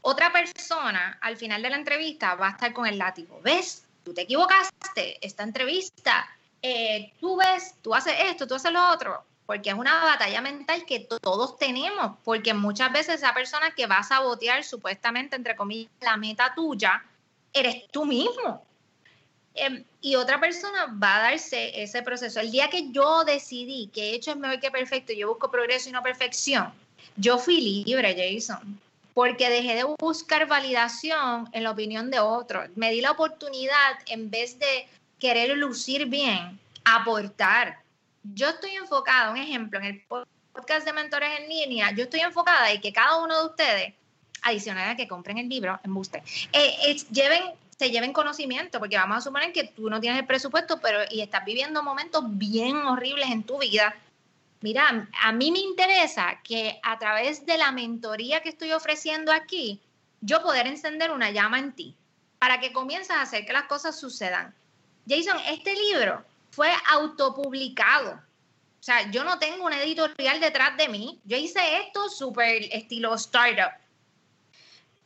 Otra persona al final de la entrevista va a estar con el látigo. ¿Ves? Tú te equivocaste. Esta entrevista, eh, tú ves, tú haces esto, tú haces lo otro porque es una batalla mental que todos tenemos, porque muchas veces esa persona que va a sabotear supuestamente, entre comillas, la meta tuya, eres tú mismo. Em, y otra persona va a darse ese proceso. El día que yo decidí que hecho es mejor que perfecto, yo busco progreso y no perfección, yo fui libre, Jason, porque dejé de buscar validación en la opinión de otros. Me di la oportunidad, en vez de querer lucir bien, aportar yo estoy enfocada, un ejemplo, en el podcast de mentores en línea, yo estoy enfocada en que cada uno de ustedes, adicional a que compren el libro, en Booster, eh, lleven, se lleven conocimiento, porque vamos a suponer que tú no tienes el presupuesto, pero y estás viviendo momentos bien horribles en tu vida. Mira, a mí me interesa que a través de la mentoría que estoy ofreciendo aquí, yo poder encender una llama en ti para que comiences a hacer que las cosas sucedan. Jason, este libro fue autopublicado. O sea, yo no tengo un editorial detrás de mí. Yo hice esto súper estilo startup.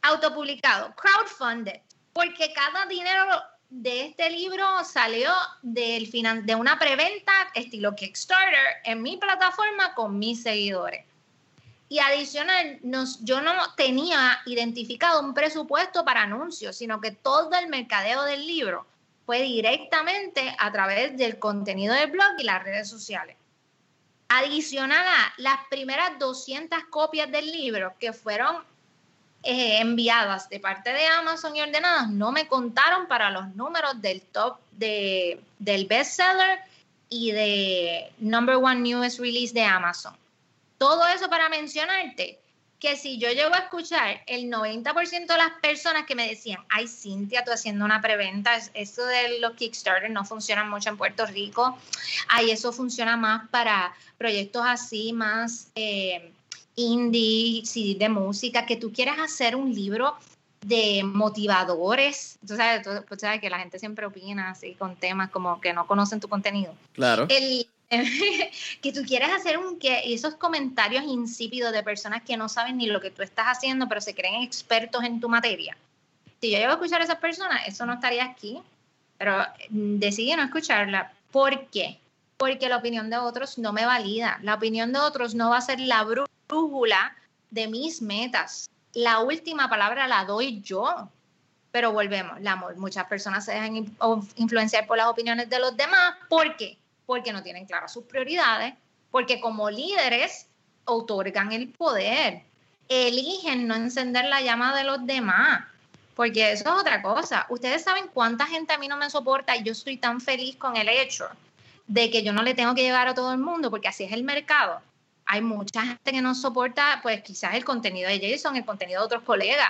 Autopublicado, crowdfunded, porque cada dinero de este libro salió del de una preventa estilo Kickstarter en mi plataforma con mis seguidores. Y adicional, nos, yo no tenía identificado un presupuesto para anuncios, sino que todo el mercadeo del libro fue directamente a través del contenido del blog y las redes sociales. Adicional a las primeras 200 copias del libro que fueron eh, enviadas de parte de Amazon y ordenadas, no me contaron para los números del top de, del bestseller y de number one newest release de Amazon. Todo eso para mencionarte que si yo llego a escuchar el 90% de las personas que me decían, ay Cintia, tú haciendo una preventa, eso de los Kickstarter no funciona mucho en Puerto Rico, ay, eso funciona más para proyectos así, más eh, indie, CD de música, que tú quieres hacer un libro de motivadores, tú sabes, tú, sabes que la gente siempre opina así con temas como que no conocen tu contenido. Claro. El, que tú quieres hacer un que esos comentarios insípidos de personas que no saben ni lo que tú estás haciendo, pero se creen expertos en tu materia. Si yo llego a escuchar a esas personas, eso no estaría aquí, pero mm, decidí no escucharla. ¿Por qué? Porque la opinión de otros no me valida. La opinión de otros no va a ser la brújula de mis metas. La última palabra la doy yo. Pero volvemos, la, muchas personas se dejan influenciar por las opiniones de los demás. ¿Por qué? porque no tienen claras sus prioridades, porque como líderes otorgan el poder, eligen no encender la llama de los demás, porque eso es otra cosa. Ustedes saben cuánta gente a mí no me soporta y yo estoy tan feliz con el hecho de que yo no le tengo que llegar a todo el mundo, porque así es el mercado. Hay mucha gente que no soporta, pues quizás el contenido de Jason, el contenido de otros colegas,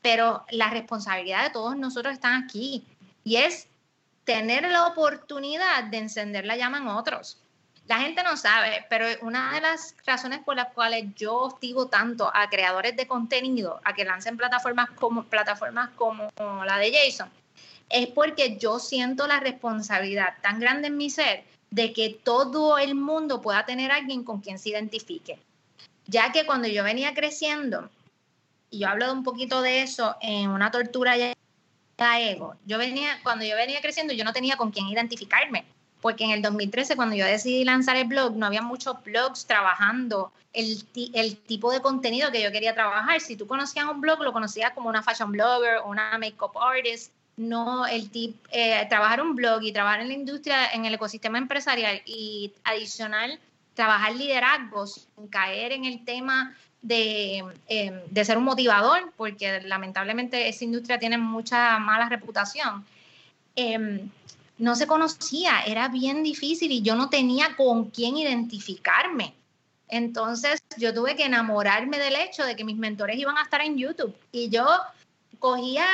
pero la responsabilidad de todos nosotros está aquí y es tener la oportunidad de encender la llama en otros. La gente no sabe, pero una de las razones por las cuales yo hostigo tanto a creadores de contenido a que lancen plataformas como, plataformas como la de Jason es porque yo siento la responsabilidad tan grande en mi ser de que todo el mundo pueda tener alguien con quien se identifique. Ya que cuando yo venía creciendo, y yo hablo de un poquito de eso en una tortura ya ego. Yo venía, cuando yo venía creciendo, yo no tenía con quién identificarme, porque en el 2013, cuando yo decidí lanzar el blog, no había muchos blogs trabajando el, el tipo de contenido que yo quería trabajar. Si tú conocías un blog, lo conocías como una fashion blogger una makeup artist. No, el tip, eh, trabajar un blog y trabajar en la industria, en el ecosistema empresarial y adicional trabajar liderazgo sin caer en el tema de, em, de, ser un motivador, porque lamentablemente esa industria tiene mucha mala reputación. Em, no se conocía, era bien difícil y yo no tenía con quién identificarme. Entonces yo tuve que enamorarme del hecho de que mis mentores iban a estar en YouTube y yo cogía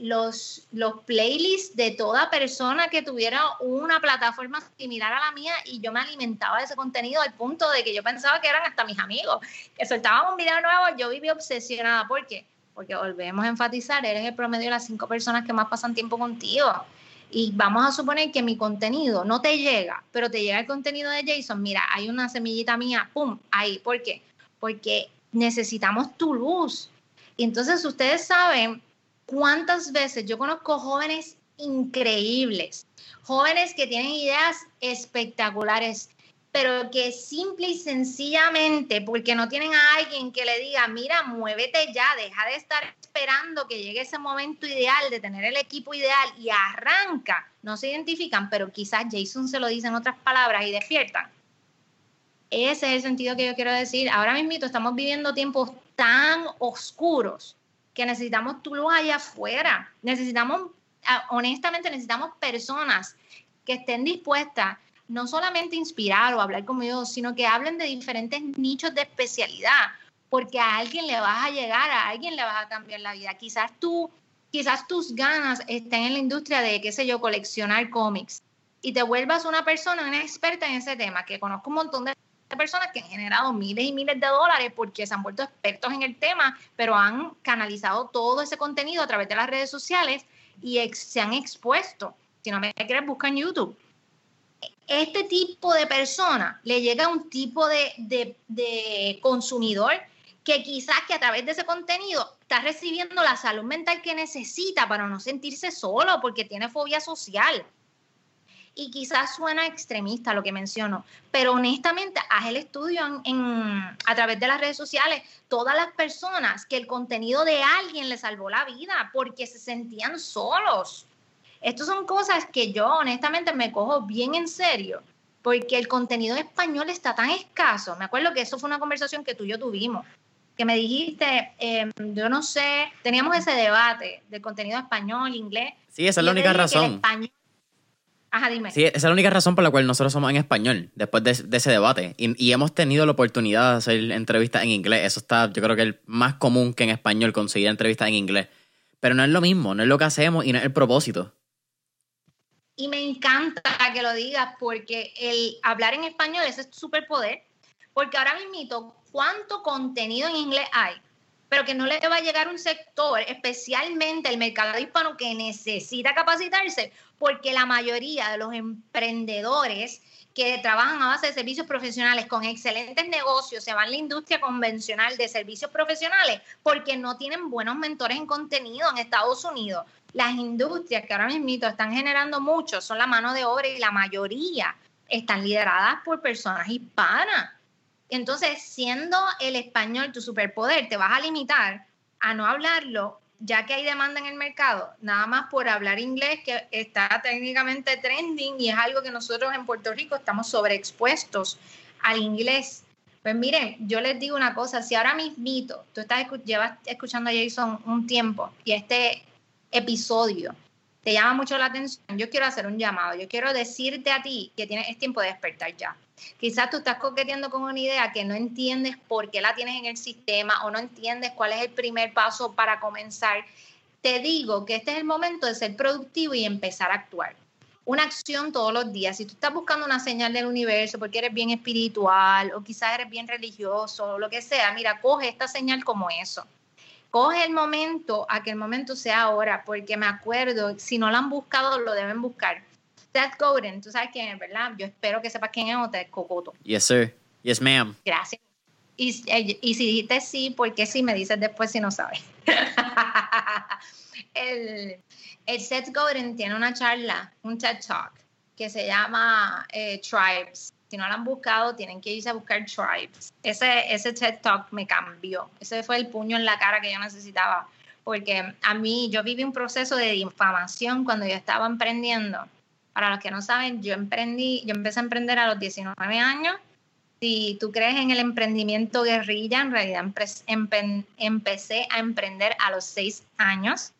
los, los playlists de toda persona que tuviera una plataforma similar a la mía y yo me alimentaba de ese contenido al punto de que yo pensaba que eran hasta mis amigos, que soltaban un video nuevo, yo vivía obsesionada. ¿Por qué? Porque volvemos a enfatizar, eres el promedio de las cinco personas que más pasan tiempo contigo. Y vamos a suponer que mi contenido no te llega, pero te llega el contenido de Jason. Mira, hay una semillita mía, ¡pum! Ahí. ¿Por qué? Porque necesitamos tu luz. Y entonces ustedes saben cuántas veces yo conozco jóvenes increíbles, jóvenes que tienen ideas espectaculares, pero que simple y sencillamente, porque no tienen a alguien que le diga, mira, muévete ya, deja de estar esperando que llegue ese momento ideal de tener el equipo ideal y arranca, no se identifican, pero quizás Jason se lo dice en otras palabras y despiertan. Ese es el sentido que yo quiero decir. Ahora mismo estamos viviendo tiempos tan oscuros que necesitamos tu luz allá afuera. Necesitamos, ah, honestamente, necesitamos personas que estén dispuestas no solamente inspirar o hablar como yo, sino que hablen de diferentes nichos de especialidad, porque a alguien le vas a llegar, a alguien le vas a cambiar la vida. Quizás tú, quizás tus ganas estén en la industria de, qué sé yo, coleccionar cómics y te vuelvas una persona, una experta en ese tema, que conozco un montón de personas que han generado miles y miles de dólares porque se han vuelto expertos en el tema, pero han canalizado todo ese contenido a través de las redes sociales y se han expuesto. Si no me quieres, busca en YouTube este tipo de persona le llega a un tipo de, consumidor que quizás que a través de ese contenido está recibiendo la salud mental que necesita para no sentirse solo porque tiene fobia social. Y quizás suena extremista lo que menciono, pero honestamente, haz el estudio a través de las redes sociales. Todas las personas que el contenido de alguien le salvó la vida porque se sentían solos estas son cosas que yo honestamente me cojo bien en serio, porque el contenido en español está tan escaso. Me acuerdo que eso fue una conversación que tú y yo tuvimos, que me dijiste, em, yo no sé, teníamos ese debate del contenido español, inglés. Sí, esa es la única razón. Ajá, dime. Sí, esa es la única razón por la cual nosotros somos en español, después de, ese debate. Y, y, hemos tenido la oportunidad de hacer entrevistas en inglés. Eso está, yo creo que es más común que en español conseguir entrevistas en inglés. Pero no es lo mismo, no es lo que hacemos y no es el propósito. Y me encanta que lo digas porque el hablar en español es superpoder, porque ahora mismo, ¿cuánto contenido en inglés hay? Pero que no le va a llegar un sector, especialmente el mercado hispano, que necesita capacitarse, porque la mayoría de los emprendedores que trabajan a base de servicios profesionales con excelentes negocios se van a la industria convencional de servicios profesionales porque no tienen buenos mentores en contenido en Estados Unidos las industrias que ahora mismo están generando mucho son la mano de obra y la mayoría están lideradas por personas hispanas. Entonces, siendo el español tu superpoder, te vas a limitar a no hablarlo, ya que hay demanda en el mercado, nada más por hablar inglés, que está técnicamente trending y es algo que nosotros en Puerto Rico estamos sobreexpuestos al inglés. Pues miren, yo les digo una cosa, si ahora mismito tú estás llevas escuchando a Jason un tiempo y este episodio te llama mucho la atención, yo quiero hacer un llamado, yo quiero decirte a ti que tienes, es tiempo de despertar ya. Quizás tú estás coqueteando con una idea que no entiendes por qué la tienes en el sistema o no entiendes cuál es el primer paso para comenzar. Te digo que este es el momento de ser productivo y empezar a actuar. Una acción todos los días. Si tú estás buscando una señal del universo porque eres bien espiritual o quizás eres bien religioso o lo que sea, mira, coge esta señal como eso coge el momento a que el momento sea ahora, porque me acuerdo, si no lo han buscado, lo deben buscar. Seth Godin, tú sabes quién es, ¿verdad? Yo espero que sepas quién es o te cocoto. Yes, sir. Yes, ma'am. Gracias. Y, eh, y, si dijiste sí, ¿por qué sí me dices después si no sabes? el, el Seth Godin tiene una charla, un TED Talk, que se llama eh, Tribes si no la han buscado, tienen que irse a buscar Tribes. Ese, ese TED Talk me cambió. Ese fue el puño en la cara que yo necesitaba. Porque a mí, yo viví un proceso de difamación cuando yo estaba emprendiendo. Para los que no saben, yo emprendí, yo empecé a emprender a los 19 años si tú crees en el emprendimiento guerrilla, en realidad empecé a emprender a los seis años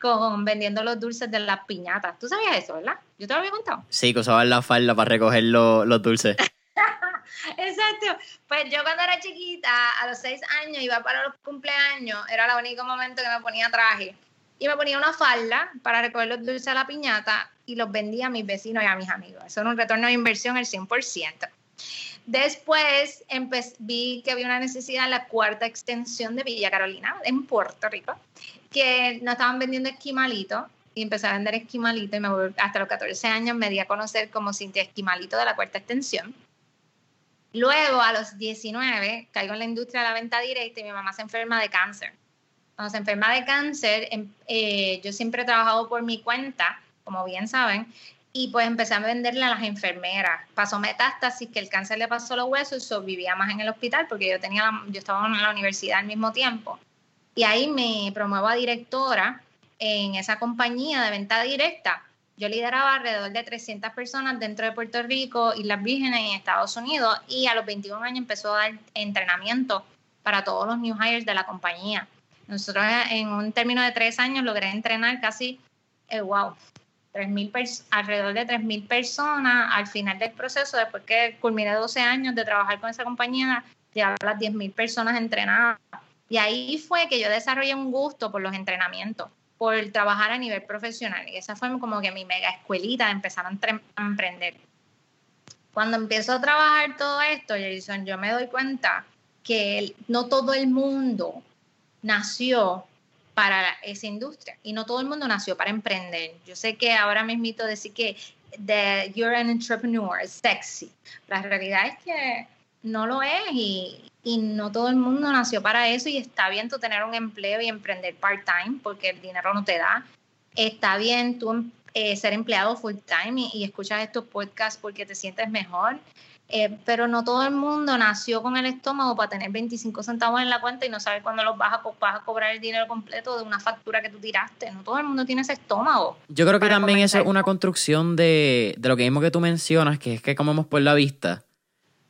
con vendiendo los dulces de las piñatas. ¿Tú sabías eso, verdad? Yo te lo había contado. Sí, que usaban la falda para recoger los dulces. Exacto. Pues yo cuando era chiquita, a los seis años, iba para los cumpleaños, era el único momento que me ponía traje. Y me ponía una falda para recoger los dulces a la piñata y los vendía a mis vecinos y a mis amigos. Eso era un retorno de inversión el 100%. Después vi que había una necesidad en la cuarta extensión de Villa Carolina, en Puerto Rico, que nos estaban vendiendo esquimalitos y empecé a vender esquimalito y hasta los 14 años me di a conocer como Cintia Esquimalito de la cuarta extensión. Luego, a los 19, caigo en la industria de la venta directa y mi mamá se enferma de cáncer. Cuando se enferma de cáncer, em, eh, yo siempre he trabajado por mi cuenta, como bien saben, y pues empecé a venderle a las enfermeras. Pasó metástasis, que el cáncer le pasó los huesos, y vivía más en el hospital porque yo, tenía yo estaba en la universidad al mismo tiempo. Y ahí me promuevo a directora en esa compañía de venta directa. Yo lideraba alrededor de 300 personas dentro de Puerto Rico, Islas Vírgenes y Estados Unidos y a los 21 años empezó a dar entrenamiento para todos los new hires de la compañía. Nosotros en un término de tres años logré entrenar casi, eh, wow, alrededor de 3.000 personas al final del proceso, después que culminé 12 años de trabajar con esa compañía, llevaba las 10.000 personas entrenadas. Y ahí fue que yo desarrollé un gusto por los entrenamientos, por trabajar a nivel profesional. Y esa fue como que mi mega escuelita de empezar a, emprender. Cuando empiezo a trabajar todo esto, Jason, yo me doy cuenta que no todo el mundo nació para esa industria y no todo el mundo nació para emprender. Yo sé que ahora mismo decir que you're an entrepreneur es sexy. La realidad es que no lo es y, y, no todo el mundo nació para eso y está bien tú tener un empleo y emprender part-time porque el dinero no te da. Está bien tú eh, ser empleado full-time y, y escuchar estos podcasts porque te sientes mejor. Eh, pero no todo el mundo nació con el estómago para tener 25 centavos en la cuenta y no saber cuándo los vas a, vas a cobrar el dinero completo de una factura que tú tiraste. No todo el mundo tiene ese estómago. Yo creo que también eso es una construcción de, de, lo que mismo que tú mencionas, que es que comemos por la vista.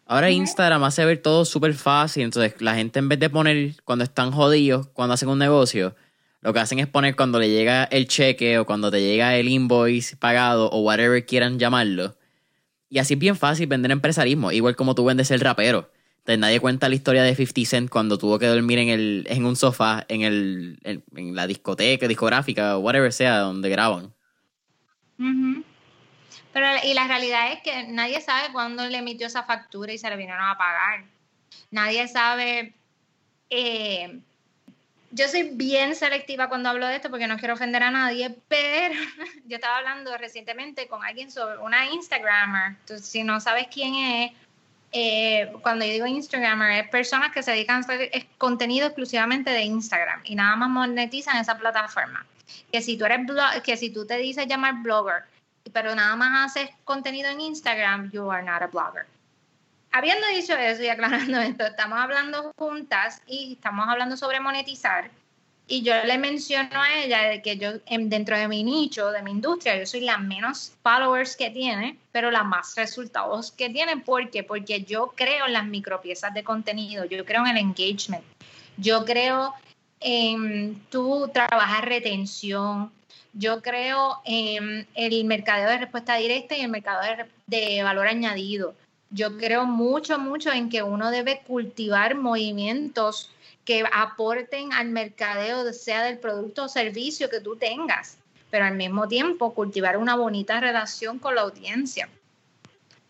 Ahora Instagram hace ver todo súper fácil, entonces la gente en vez de poner cuando están jodidos, cuando hacen un negocio, lo que hacen es poner cuando le llega el cheque o cuando te llega el invoice pagado o whatever quieran llamarlo y así es bien fácil vender empresarismo, igual como tú vendes el rapero. Entonces nadie cuenta la historia de 50 Cent cuando tuvo que dormir en, el, en un sofá en, el, en, la discoteca, discográfica, whatever sea, donde graban. Pero, y la realidad es que nadie sabe cuándo le emitió esa factura y se le vinieron a pagar. Nadie sabe eh, yo soy bien selectiva cuando hablo de esto porque no quiero ofender a nadie, pero yo estaba hablando recientemente con alguien sobre una Instagrammer. Entonces, si no sabes quién es, eh, cuando yo digo Instagrammer, es personas que se dedican a hacer contenido exclusivamente de Instagram y nada más monetizan esa plataforma. Que si tú eres que si tú te dices llamar blogger, pero nada más haces contenido en Instagram, you are not a blogger habiendo dicho eso y aclarando esto, estamos hablando juntas y estamos hablando sobre monetizar. Y yo le menciono a ella de que yo, dentro de mi nicho, de mi industria, yo soy la menos followers que tiene, pero la más resultados que tiene. ¿Por qué? Porque yo creo en las micropiezas de contenido, yo creo en el engagement, yo creo en tu trabajar retención, yo creo en el mercadeo de respuesta directa y el mercado de valor añadido yo creo mucho, mucho en que uno debe cultivar movimientos que aporten al mercadeo, sea del producto o servicio que tú tengas, pero al mismo tiempo cultivar una bonita relación con la audiencia.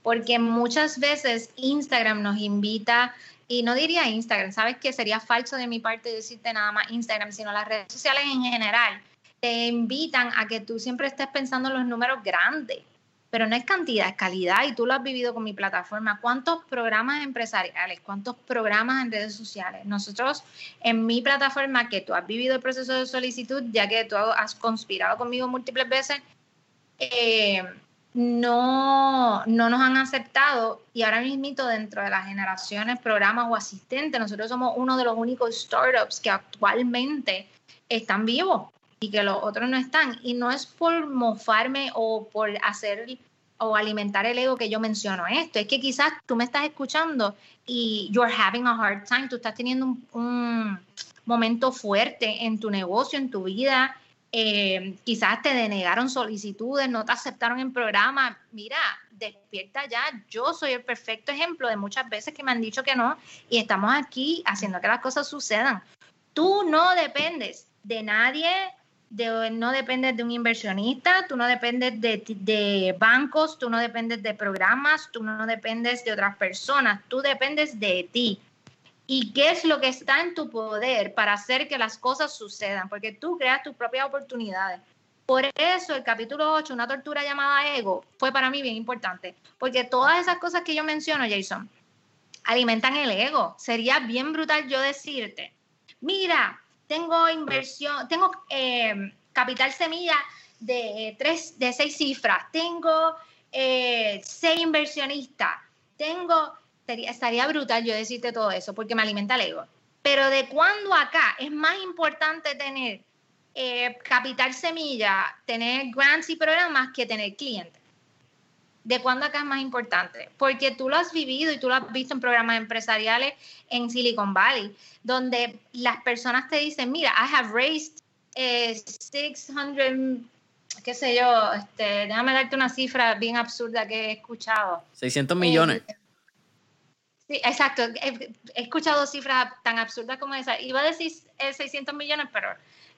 Porque muchas veces Instagram nos invita, y no diría Instagram, sabes que sería falso de mi parte decirte nada más Instagram, sino las redes sociales en general, te invitan a que tú siempre estés pensando en los números grandes pero no es cantidad, es calidad y tú lo has vivido con mi plataforma. ¿Cuántos programas empresariales, cuántos programas en redes sociales? Nosotros en mi plataforma, que tú has vivido el proceso de solicitud, ya que tú has conspirado conmigo múltiples veces, eh, no, no nos han aceptado y ahora mismo dentro de las generaciones, programas o asistentes, nosotros somos uno de los únicos startups que actualmente están vivos y que los otros no están. Y no es por mofarme o por hacer o alimentar el ego que yo menciono esto. Es que quizás tú me estás escuchando y you're having a hard time, tú estás teniendo un, momento fuerte en tu negocio, en tu vida, eh, quizás te denegaron solicitudes, no te aceptaron en programa. Mira, despierta ya. Yo soy el perfecto ejemplo de muchas veces que me han dicho que no y estamos aquí haciendo que las cosas sucedan. Tú no dependes de nadie, no dependes de un inversionista, tú no dependes de, bancos, tú no dependes de programas, tú no dependes de otras personas, tú dependes de ti. ¿Y qué es lo que está en tu poder para hacer que las cosas sucedan? Porque tú creas tus propias oportunidades. Por eso el capítulo 8, una tortura llamada ego, fue para mí bien importante. Porque todas esas cosas que yo menciono, Jason, alimentan el ego. Sería bien brutal yo decirte, mira, tengo inversión, tengo eh, capital semilla de, tres, de seis cifras, tengo eh, seis inversionistas, tengo, estaría brutal yo decirte todo eso porque me alimenta el ego. Pero de cuándo acá es más importante tener eh, capital semilla, tener grants y programas que tener clientes. ¿De cuándo acá es más importante? Porque tú lo has vivido y tú lo has visto en programas empresariales en Silicon Valley, donde las personas te dicen, mira, I have raised 600, eh, qué sé yo, este, déjame darte una cifra bien absurda que he escuchado. 600 millones. Eh, sí, exacto. He, escuchado cifras tan absurdas como esa. Iba a decir 600 millones, pero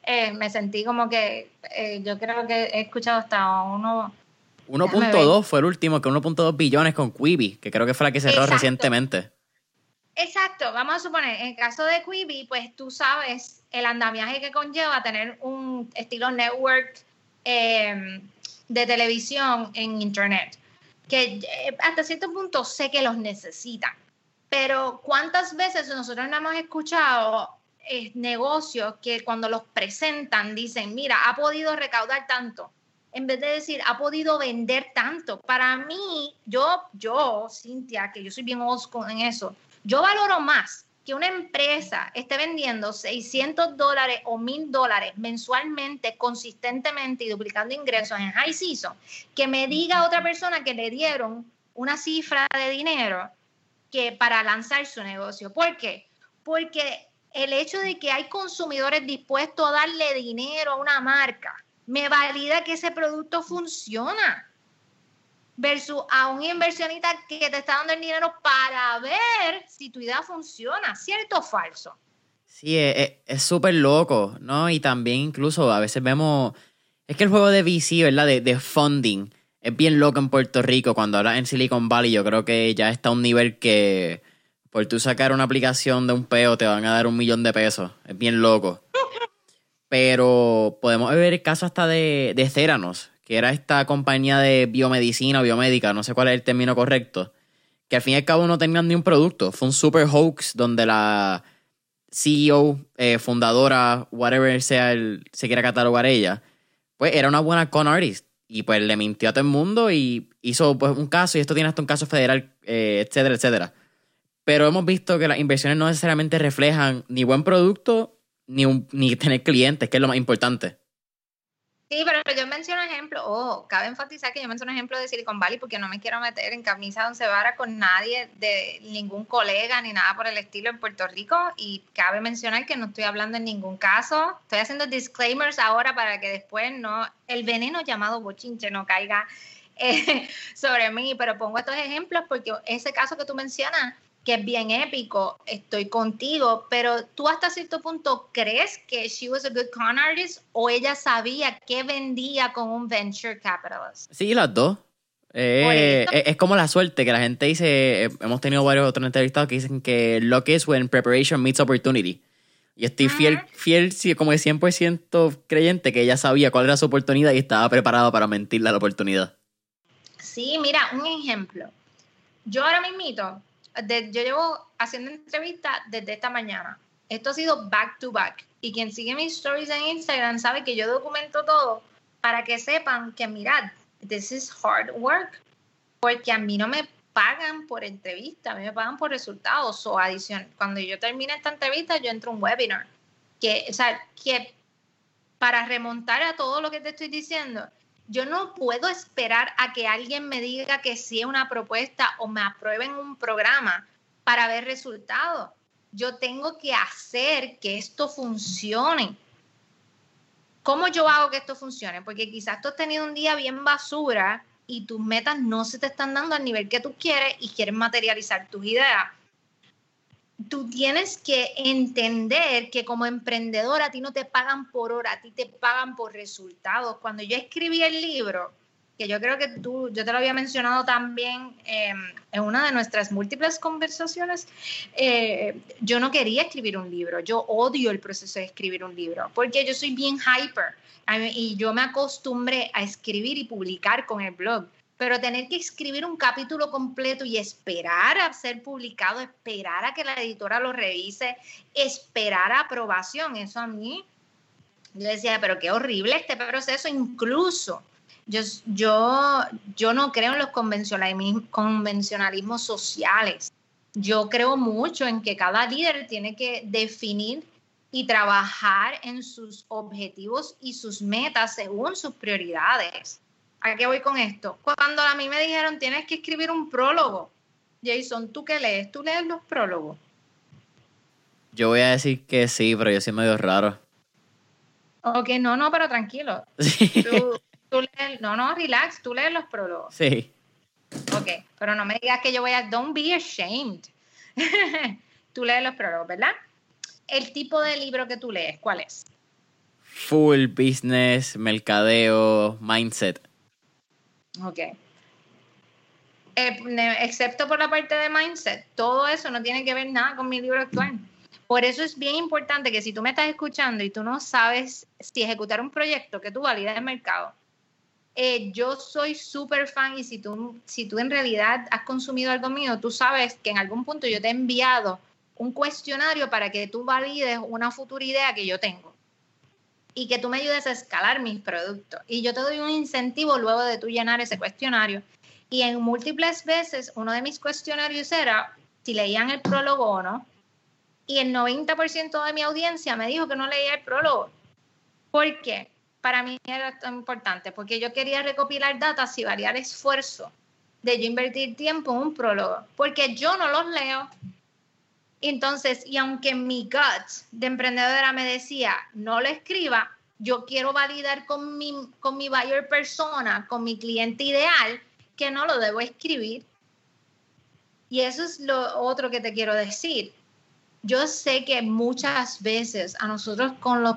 eh, me sentí como que yo creo que he escuchado hasta uno 1.2 fue el último, que 1.2 billones con Quibi, que creo que fue la que cerró recientemente. Exacto, vamos a suponer, en el caso de Quibi, pues tú sabes el andamiaje que conlleva tener un estilo network em, de televisión en Internet, que eh, hasta cierto punto sé que los necesitan, pero ¿cuántas veces nosotros no hemos escuchado eh, negocios que cuando los presentan dicen, mira, ha podido recaudar tanto? En vez de decir, ha podido vender tanto. Para mí, yo, yo, Cintia, que yo soy bien osco en eso, yo valoro más que una empresa esté vendiendo 600 dólares o 1000 dólares mensualmente, consistentemente y duplicando ingresos en high season, que me diga otra persona que le dieron una cifra de dinero que para lanzar su negocio. ¿Por qué? Porque el hecho de que hay consumidores dispuestos a darle dinero a una marca me valida que ese producto funciona. Versus a un inversionista que te está dando el dinero para ver si tu idea funciona, ¿cierto o falso? Sí, es súper loco, ¿no? Y también incluso a veces vemos, es que el juego de VC, ¿verdad? De, de funding, es bien loco en Puerto Rico. Cuando hablas en Silicon Valley, yo creo que ya está a un nivel que por tú sacar una aplicación de un peo te van a dar un millón de pesos. Es bien loco. Pero podemos ver el caso hasta de, de Theranos, que era esta compañía de biomedicina o biomédica, no sé cuál es el término correcto, que al fin y al cabo no tenían ni un producto. Fue un super hoax donde la CEO, eh, fundadora, whatever sea el, se quiera catalogar ella, pues era una buena con artist. Y pues le mintió a todo el mundo y hizo pues un caso, y esto tiene hasta un caso federal, eh, etcétera, etcétera. Pero hemos visto que las inversiones no necesariamente reflejan ni buen producto ni, ni tener clientes, que es lo más importante. Sí, pero yo menciono ejemplo, oh, cabe enfatizar que yo menciono ejemplo de Silicon Valley porque no me quiero meter en camisa once vara con nadie, de ningún colega ni nada por el estilo en Puerto Rico y cabe mencionar que no estoy hablando en ningún caso, estoy haciendo disclaimers ahora para que después no, el veneno llamado bochinche no caiga eh, sobre mí, pero pongo estos ejemplos porque ese caso que tú mencionas que es bien épico, estoy contigo, pero tú hasta cierto punto crees que she was a good con artist o ella sabía que vendía con un venture capitalist? Sí, las dos. Eh, es, como la suerte que la gente dice, eh, hemos tenido varios otros entrevistados que dicen que luck is when preparation meets opportunity. Y estoy fiel, fiel, como de 100% creyente que ella sabía cuál era su oportunidad y estaba preparada para mentirle a la oportunidad. Sí, mira, un ejemplo. Yo ahora mismo yo llevo haciendo entrevistas desde esta mañana. Esto ha sido back to back. Y quien sigue mis stories en Instagram sabe que yo documento todo para que sepan que, mirad, this is hard work. Porque a mí no me pagan por entrevista, a mí me pagan por resultados o adición. Cuando yo termine esta entrevista, yo entro a un webinar. Que, o sea, que para remontar a todo lo que te estoy diciendo, Yo no puedo esperar a que alguien me diga que sí es una propuesta o me aprueben un programa para ver resultados. Yo tengo que hacer que esto funcione. ¿Cómo yo hago que esto funcione? Porque quizás tú has tenido un día bien basura y tus metas no se te están dando al nivel que tú quieres y quieres materializar tus ideas tú tienes que entender que como emprendedor a ti no te pagan por hora, a ti te pagan por resultados. Cuando yo escribí el libro, que yo creo que tú, yo te lo había mencionado también em, en una de nuestras múltiples conversaciones, eh, yo no quería escribir un libro, yo odio el proceso de escribir un libro, porque yo soy bien hyper. Y yo me acostumbré a escribir y publicar con el blog pero tener que escribir un capítulo completo y esperar a ser publicado, esperar a que la editora lo revise, esperar a aprobación, eso a mí, yo decía, pero qué horrible este proceso, incluso yo, yo, yo no creo en los convencionalismos sociales. Yo creo mucho en que cada líder tiene que definir y trabajar en sus objetivos y sus metas según sus prioridades. ¿A qué voy con esto? Cuando a mí me dijeron tienes que escribir un prólogo, Jason, ¿tú qué lees? ¿Tú lees los prólogos? Yo voy a decir que sí, pero yo soy medio raro. Ok, no, no, pero tranquilo. Tú, lees, no, no, relax, tú lees los prólogos. Sí. Ok, pero no me digas que yo voy a, don't be ashamed. tú lees los prólogos, ¿verdad? El tipo de libro que tú lees, ¿cuál es? Full business, mercadeo, mindset. Ok. Eh, excepto por la parte de mindset, todo eso no tiene que ver nada con mi libro actual. Por eso es bien importante que si tú me estás escuchando y tú no sabes si ejecutar un proyecto que tú validas el mercado, eh, yo soy súper fan y si tú, si tú en realidad has consumido algo mío, tú sabes que en algún punto yo te he enviado un cuestionario para que tú valides una futura idea que yo tengo y que tú me ayudes a escalar mis productos. Y yo te doy un incentivo luego de tú llenar ese cuestionario. Y en múltiples veces uno de mis cuestionarios era si leían el prólogo o no. Y el 90% de mi audiencia me dijo que no leía el prólogo. ¿Por qué? Para mí era tan importante, porque yo quería recopilar datos y variar esfuerzo de yo invertir tiempo en un prólogo, porque yo no los leo, entonces, y aunque mi gut de emprendedora me decía, no lo escriba, yo quiero validar con mi, con mi buyer persona, con mi cliente ideal, que no lo debo escribir. Y eso es lo otro que te quiero decir. Yo sé que muchas veces a nosotros, con los,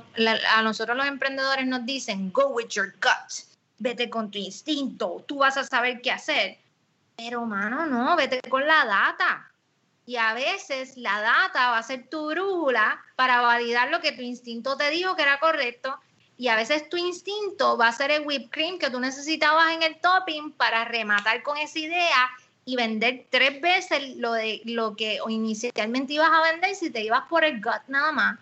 a nosotros los emprendedores nos dicen, go with your gut, vete con tu instinto, tú vas a saber qué hacer. Pero, mano, no, vete con la data y a veces la data va a ser tu brújula para validar lo que tu instinto te dijo que era correcto. Y a veces tu instinto va a ser el whipped cream que tú necesitabas en el topping para rematar con esa idea y vender tres veces lo, de, lo que inicialmente ibas a vender si te ibas por el gut nada más.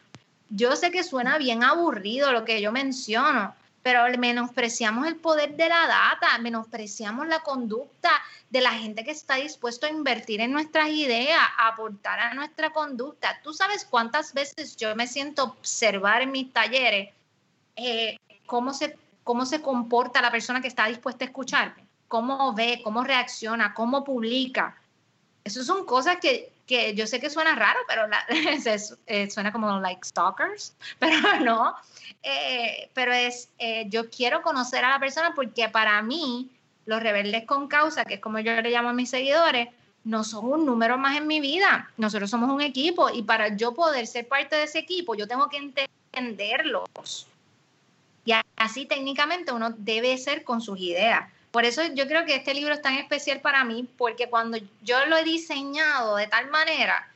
Yo sé que suena bien aburrido lo que yo menciono, pero menospreciamos el poder de la data, menospreciamos la conducta de la gente que está dispuesto a invertir en nuestras ideas, a aportar a nuestra conducta. Tú sabes cuántas veces yo me siento observar en mis talleres eh, cómo, se, cómo se comporta la persona que está dispuesta a escucharme, cómo ve, cómo reacciona, cómo publica. Esas son cosas que, que yo sé que suena raro, pero eh, suena como like stalkers, pero no. Eh, pero es, eh, yo quiero conocer a la persona porque para mí, los rebeldes con causa, que es como yo le llamo a mis seguidores, no son un número más en mi vida. Nosotros somos un equipo y para yo poder ser parte de ese equipo, yo tengo que entenderlos. Y así técnicamente uno debe ser con sus ideas. Por eso yo creo que este libro es tan especial para mí, porque cuando yo lo he diseñado de tal manera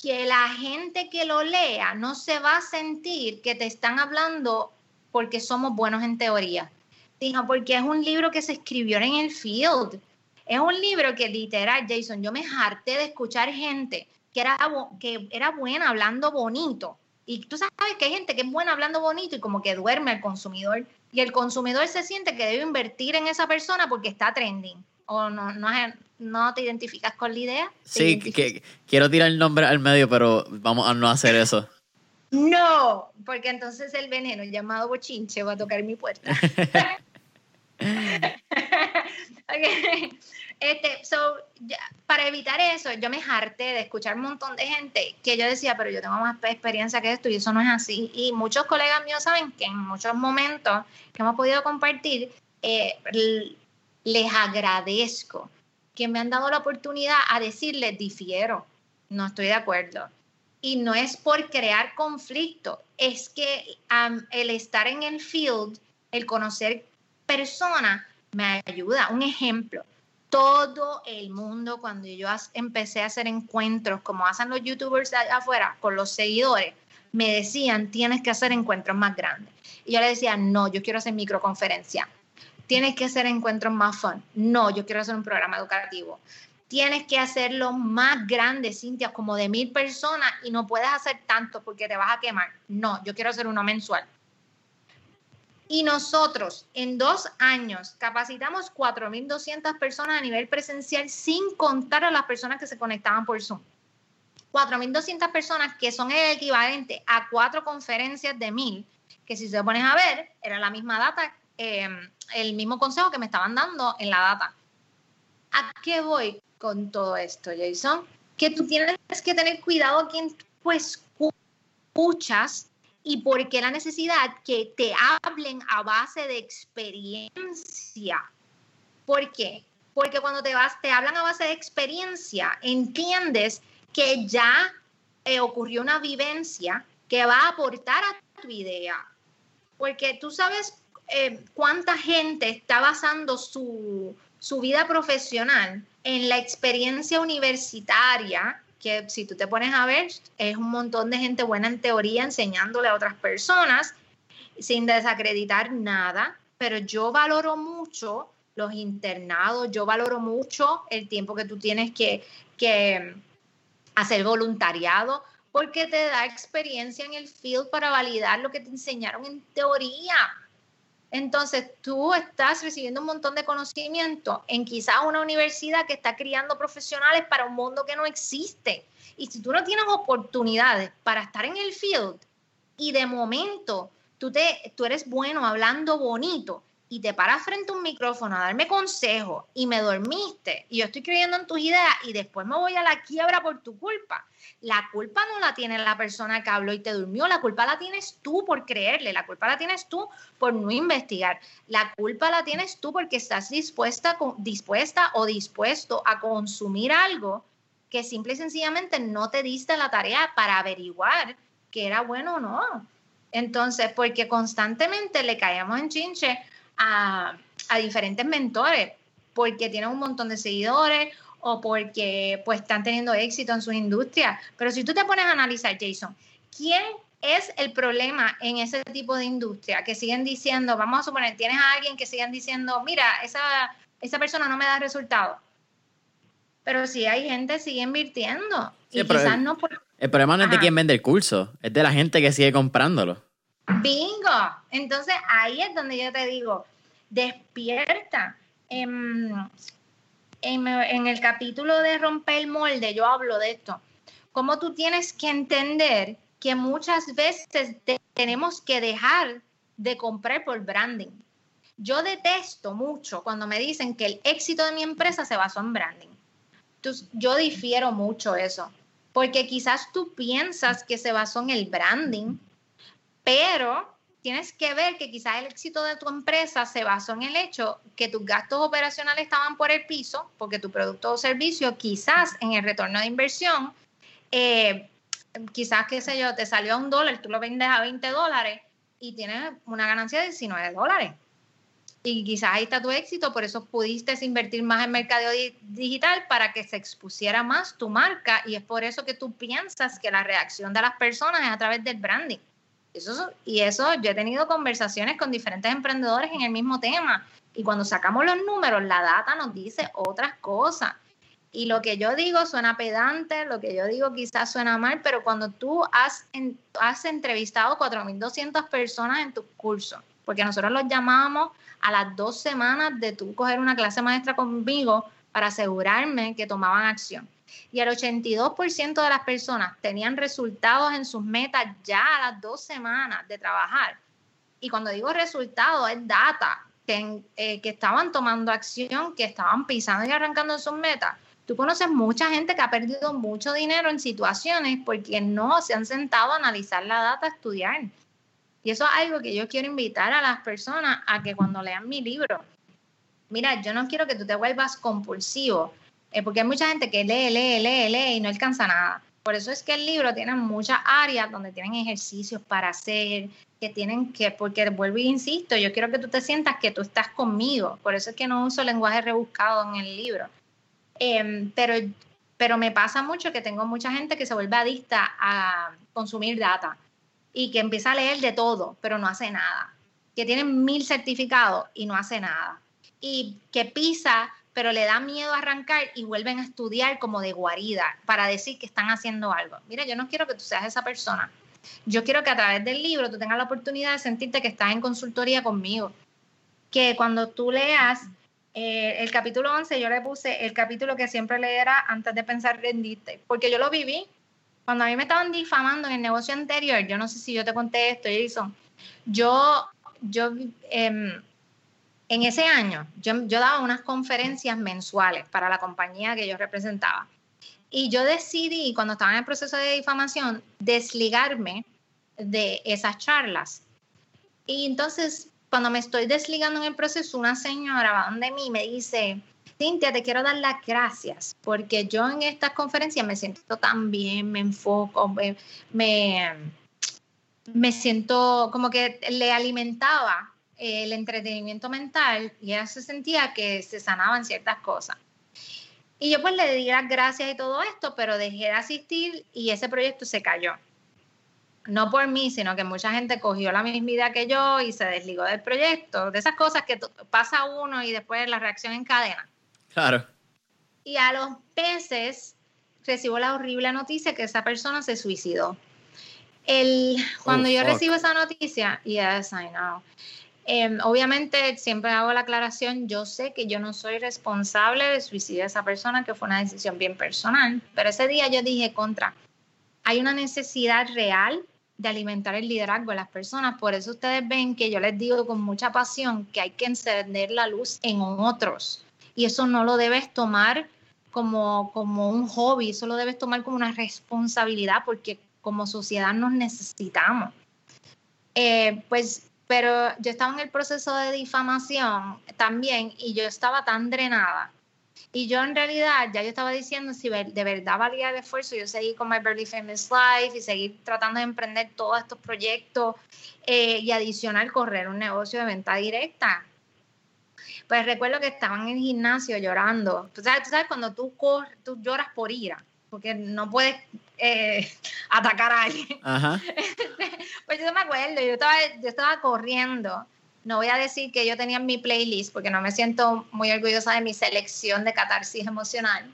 que la gente que lo lea no se va a sentir que te están hablando porque somos buenos en teoría, sino porque es un libro que se escribió en el field. Es un libro que literal, Jason, yo me harté de escuchar gente que era, que era buena hablando bonito. Y tú sabes que hay gente que es buena hablando bonito y como que duerme al consumidor y el consumidor se siente que debe invertir en esa persona porque está trending. ¿O no, no, no te identificas con la idea? Sí, que, quiero tirar el nombre al medio, pero vamos a no hacer eso. No, porque entonces el veneno llamado bochinche va a tocar mi puerta. okay. Este, so, para evitar eso, yo me harté de escuchar un montón de gente que yo decía, pero yo tengo más experiencia que esto y eso no es así. Y muchos colegas míos saben que en muchos momentos que hemos podido compartir, eh, les agradezco que me han dado la oportunidad a decirles, difiero, no estoy de acuerdo. Y no es por crear conflicto, es que el estar en el field, el conocer personas, me ayuda. Un ejemplo, todo el mundo, cuando yo empecé a hacer encuentros, como hacen los youtubers afuera, con los seguidores, me decían, tienes que hacer encuentros más grandes. Y yo le decía, no, yo quiero hacer microconferencia. Tienes que hacer encuentros más fun. No, yo quiero hacer un programa educativo. Tienes que hacerlo más grande, Cintia, como de mil personas y no puedes hacer tanto porque te vas a quemar. No, yo quiero hacer uno mensual. Y nosotros en dos años capacitamos 4.200 personas a nivel presencial sin contar a las personas que se conectaban por Zoom. 4.200 personas que son el equivalente a cuatro conferencias de mil, que si se pones a ver, era la misma data, em, el mismo consejo que me estaban dando en la data. ¿A qué voy con todo esto, Jason? Que tú tienes que tener cuidado a quien tú escuchas y por qué la necesidad que te hablen a base de experiencia. ¿Por qué? Porque cuando te vas, te hablan a base de experiencia, entiendes que ya eh, ocurrió una vivencia que va a aportar a tu idea. Porque tú sabes eh, cuánta gente está basando su, su vida profesional en la experiencia universitaria que si tú te pones a ver, es un montón de gente buena en teoría enseñándole a otras personas sin desacreditar nada, pero yo valoro mucho los internados, yo valoro mucho el tiempo que tú tienes que, que hacer voluntariado, porque te da experiencia en el field para validar lo que te enseñaron en teoría. Entonces, tú estás recibiendo un montón de conocimiento en quizás una universidad que está criando profesionales para un mundo que no existe. Y si tú no tienes oportunidades para estar en el field y de momento tú, te, tú eres bueno hablando bonito y te paras frente a un micrófono a darme consejos y me dormiste y yo estoy creyendo en tus ideas y después me voy a la quiebra por tu culpa. La culpa no la tiene la persona que habló y te durmió, la culpa la tienes tú por creerle, la culpa la tienes tú por no investigar, la culpa la tienes tú porque estás dispuesta, dispuesta o dispuesto a consumir algo que simple y sencillamente no te diste la tarea para averiguar que era bueno o no. Entonces, porque constantemente le caemos en chinche a, diferentes mentores porque tienen un montón de seguidores o porque pues están teniendo éxito en sus industrias. Pero si tú te pones a analizar, Jason, ¿quién es el problema en ese tipo de industria? Que siguen diciendo, vamos a suponer, tienes a alguien que siguen diciendo, mira, esa, esa persona no me da resultados. Pero si hay gente sigue invirtiendo. y quizás no El problema no es de quién vende el curso, es de la gente que sigue comprándolo. Bingo. Entonces ahí es donde yo te digo, despierta. En, en, el capítulo de romper el molde yo hablo de esto. Cómo tú tienes que entender que muchas veces tenemos que dejar de comprar por branding. Yo detesto mucho cuando me dicen que el éxito de mi empresa se basó en branding. Entonces, yo difiero mucho eso, porque quizás tú piensas que se basó en el branding, pero tienes que ver que quizás el éxito de tu empresa se basó en el hecho que tus gastos operacionales estaban por el piso, porque tu producto o servicio quizás en el retorno de inversión, eh, quizás, qué sé yo, te salió a un dólar, tú lo vendes a 20 dólares y tienes una ganancia de 19 dólares. Y quizás ahí está tu éxito, por eso pudiste invertir más en mercado digital para que se expusiera más tu marca y es por eso que tú piensas que la reacción de las personas es a través del branding y eso, yo he tenido conversaciones con diferentes emprendedores en el mismo tema. Y cuando sacamos los números, la data nos dice otras cosas. Y lo que yo digo suena pedante, lo que yo digo quizás suena mal, pero cuando tú has, has entrevistado 4.200 personas en tus cursos, porque nosotros los llamábamos a las dos semanas de tú coger una clase maestra conmigo para asegurarme que tomaban acción y el 82% de las personas tenían resultados en sus metas ya a las dos semanas de trabajar. Y cuando digo resultados, es data. que, eh, que estaban tomando acción, que estaban pisando y arrancando sus metas. Tú conoces mucha gente que ha perdido mucho dinero en situaciones porque no se han sentado a analizar la data, a estudiar. Y eso es algo que yo quiero invitar a las personas a que cuando lean mi libro, mira, yo no quiero que tú te vuelvas compulsivo, eh, porque hay mucha gente que lee, lee, lee, lee y no alcanza nada. Por eso es que el libro tiene muchas áreas donde tienen ejercicios para hacer, que tienen que, porque vuelvo e insisto, yo quiero que tú te sientas que tú estás conmigo. Por eso es que no uso lenguaje rebuscado en el libro. Em, pero, pero me pasa mucho que tengo mucha gente que se vuelve adicta a consumir data y que empieza a leer de todo, pero no hace nada. Que tiene mil certificados y no hace nada. Y que pisa, pero le da miedo arrancar y vuelven a estudiar como de guarida para decir que están haciendo algo. Mira, yo no quiero que tú seas esa persona. Yo quiero que a través del libro tú tengas la oportunidad de sentirte que estás en consultoría conmigo. Que cuando tú leas eh, el capítulo 11, yo le puse el capítulo que siempre leerá antes de pensar rendirte, porque yo lo viví cuando a mí me estaban difamando en el negocio anterior, yo no sé si yo te conté esto, Jason, yo, yo em, en ese año, yo, daba unas conferencias mensuales para la compañía que yo representaba. Y yo decidí, cuando estaba en el proceso de difamación, desligarme de esas charlas. Y entonces, cuando me estoy desligando en el proceso, una señora va donde mí me dice, Cintia, te quiero dar las gracias porque yo en estas conferencias me siento tan bien, me enfoco, me, me, siento como que le alimentaba el entretenimiento mental y ella se sentía que se sanaban ciertas cosas. Y yo pues le di las gracias y todo esto, pero dejé de asistir y ese proyecto se cayó. No por mí, sino que mucha gente cogió la misma idea que yo y se desligó del proyecto. De esas cosas que pasa uno y después la reacción en cadena. Claro. Y a los meses recibo la horrible noticia que esa persona se suicidó. El, cuando oh, yo recibo esa noticia, yes, I know. Em, obviamente siempre hago la aclaración, yo sé que yo no soy responsable del suicidio de esa persona, que fue una decisión bien personal, pero ese día yo dije contra, hay una necesidad real de alimentar el liderazgo de las personas, por eso ustedes ven que yo les digo con mucha pasión que hay que encender la luz en otros y eso no lo debes tomar como, como un hobby, eso lo debes tomar como una responsabilidad porque como sociedad nos necesitamos. Eh, pues, pero yo estaba en el proceso de difamación también y yo estaba tan drenada. Y yo en realidad ya yo estaba diciendo si de verdad valía el esfuerzo, yo seguí con My Barely Famous Life y seguir tratando de emprender todos estos proyectos eh, y adicional correr un negocio de venta directa pues recuerdo que estaban en el gimnasio llorando. Tú sabes, tú sabes cuando tú, corres, tú lloras por ira, porque no puedes eh, atacar a alguien. Ajá. pues yo me acuerdo, yo estaba, yo estaba corriendo. No voy a decir que yo tenía mi playlist porque no me siento muy orgullosa de mi selección de catarsis emocional.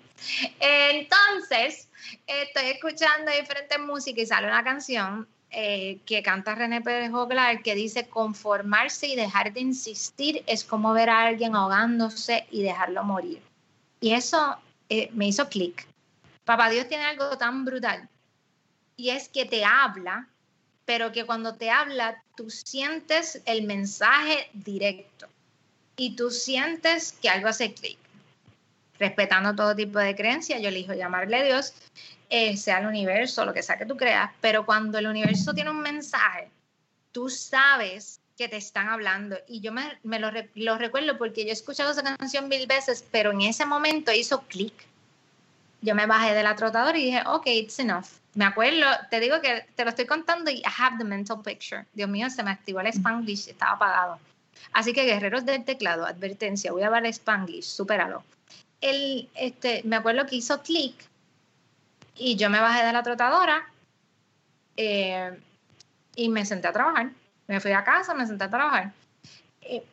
Entonces, estoy escuchando diferentes músicas y sale una canción eh, que canta René Pérez Joglar, que dice, conformarse y dejar de insistir es como ver a alguien ahogándose y dejarlo morir. Y eso eh, me hizo clic. Papá Dios tiene algo tan brutal. Y es que te habla, pero que cuando te habla, tú sientes el mensaje directo. Y tú sientes que algo hace clic. Respetando todo tipo de creencias, yo elijo llamarle a Dios eh, sea el universo, lo que sea que tú creas, pero cuando el universo tiene un mensaje, tú sabes que te están hablando. Y yo me, lo, lo, recuerdo porque yo he escuchado esa canción mil veces, pero en ese momento hizo clic. Yo me bajé de la trotadora y dije, ok, it's enough. Me acuerdo, te digo que te lo estoy contando y I have the mental picture. Dios mío, se me activó el Spanglish, estaba apagado. Así que guerreros del teclado, advertencia, voy a hablar Spanglish, supéralo. El, este, me acuerdo que hizo clic y yo me bajé de la trotadora eh, y me senté a trabajar. Me fui a casa, me senté a trabajar. Eh,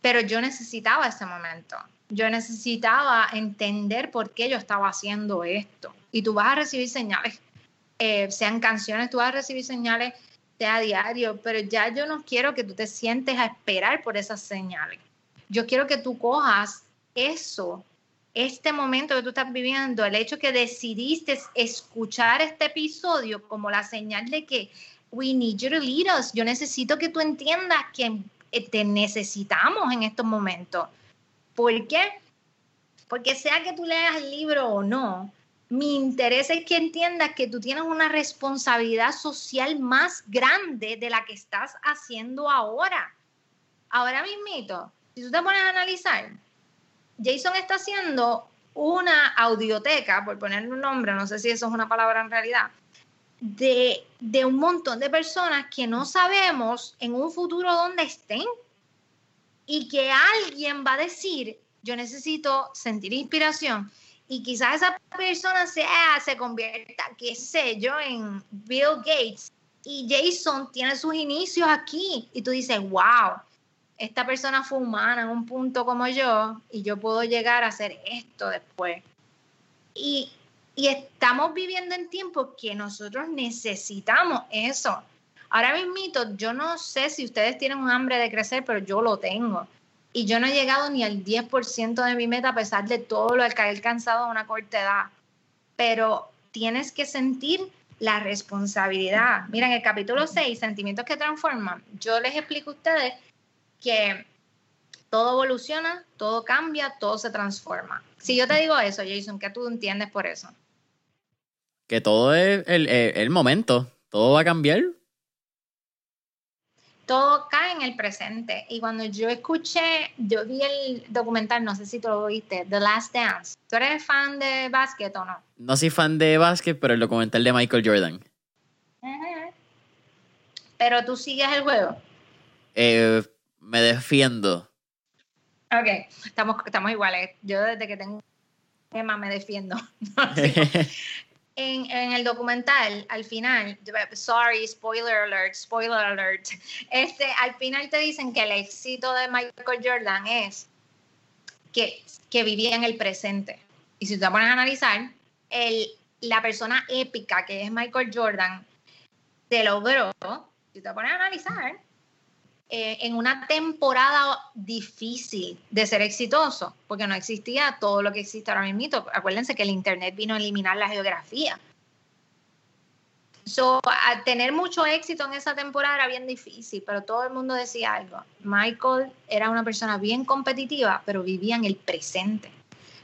pero yo necesitaba ese momento. Yo necesitaba entender por qué yo estaba haciendo esto. Y tú vas a recibir señales, eh, sean canciones, tú vas a recibir señales, sea diario, pero ya yo no quiero que tú te sientes a esperar por esas señales. Yo quiero que tú cojas eso este momento que tú estás viviendo, el hecho que decidiste escuchar este episodio como la señal de que we need you to. Yo necesito que tú entiendas que eh, te necesitamos en estos momentos. ¿Por qué? Porque sea que tú leas el libro o no, mi interés es que entiendas que tú tienes una responsabilidad social más grande de la que estás haciendo ahora. Ahora mismito, si tú te pones a analizar, Jason está haciendo una audioteca, por ponerle un nombre, no sé si eso es una palabra en realidad, de, de un montón de personas que no sabemos en un futuro dónde estén y que alguien va a decir, yo necesito sentir inspiración y quizás esa persona se convierta, qué sé yo, en Bill Gates y Jason tiene sus inicios aquí y tú dices, wow, esta persona fue humana en un punto como yo y yo puedo llegar a hacer esto después. Y, y estamos viviendo en tiempos que nosotros necesitamos eso. Ahora mismo, yo no sé si ustedes tienen un hambre de crecer, pero yo lo tengo y yo no he llegado ni al 10% de mi meta a pesar de todo lo que he alcanzado a una corta edad. Pero tienes que sentir la responsabilidad. Mira, en el capítulo 6, Sentimientos que transforman, yo les explico a ustedes que todo evoluciona, todo cambia, todo se transforma. Si yo te digo eso, Jason, ¿qué tú entiendes por eso? Que todo es el momento, todo va a cambiar todo cae en el presente. Y cuando yo escuché, yo vi el documental, no sé si tú lo viste, The Last Dance. ¿Tú eres fan de básquet o no? No soy fan de básquet, pero el documental de Michael Jordan. Pero tú sigues el juego. Eh, me defiendo. Ok, estamos, estamos iguales. Yo desde que tengo tema me defiendo. en, el documental, al final, sorry, spoiler alert, spoiler alert, este, al final te dicen que el éxito de Michael Jordan es que, que vivía en el presente. Y si te pones a analizar, el, la persona épica que es Michael Jordan se logró, si te pones a analizar, eh, en una temporada difícil de ser exitoso, porque no existía todo lo que existe ahora mismo. Acuérdense que el Internet vino a eliminar la geografía. So, a tener mucho éxito en esa temporada era bien difícil, pero todo el mundo decía algo. Michael era una persona bien competitiva, pero vivía en el presente.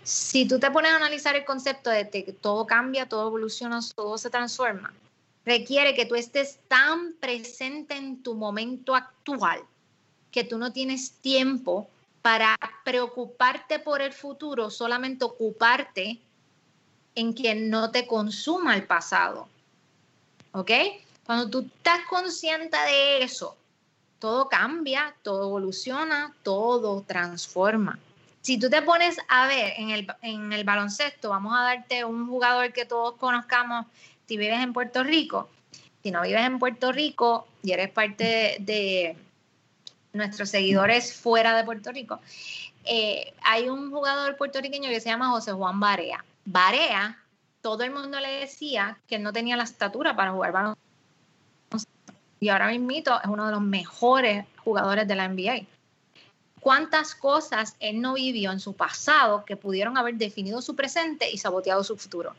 Si tú te pones a analizar el concepto de que todo cambia, todo evoluciona, todo se transforma, requiere que tú estés tan presente en tu momento actual que tú no tienes tiempo para preocuparte por el futuro, solamente ocuparte en que no te consuma el pasado. ¿Ok? Cuando tú estás consciente de eso, todo cambia, todo evoluciona, todo transforma. Si tú te pones a ver en el, en el baloncesto, vamos a darte un jugador que todos conozcamos si vives en Puerto Rico, si no vives en Puerto Rico y eres parte de, nuestros seguidores fuera de Puerto Rico, eh, hay un jugador puertorriqueño que se llama José Juan Barea. Barea, todo el mundo le decía que no tenía la estatura para jugar baloncesto. Y ahora mismo es uno de los mejores jugadores de la NBA. ¿Cuántas cosas él no vivió en su pasado que pudieron haber definido su presente y saboteado su futuro?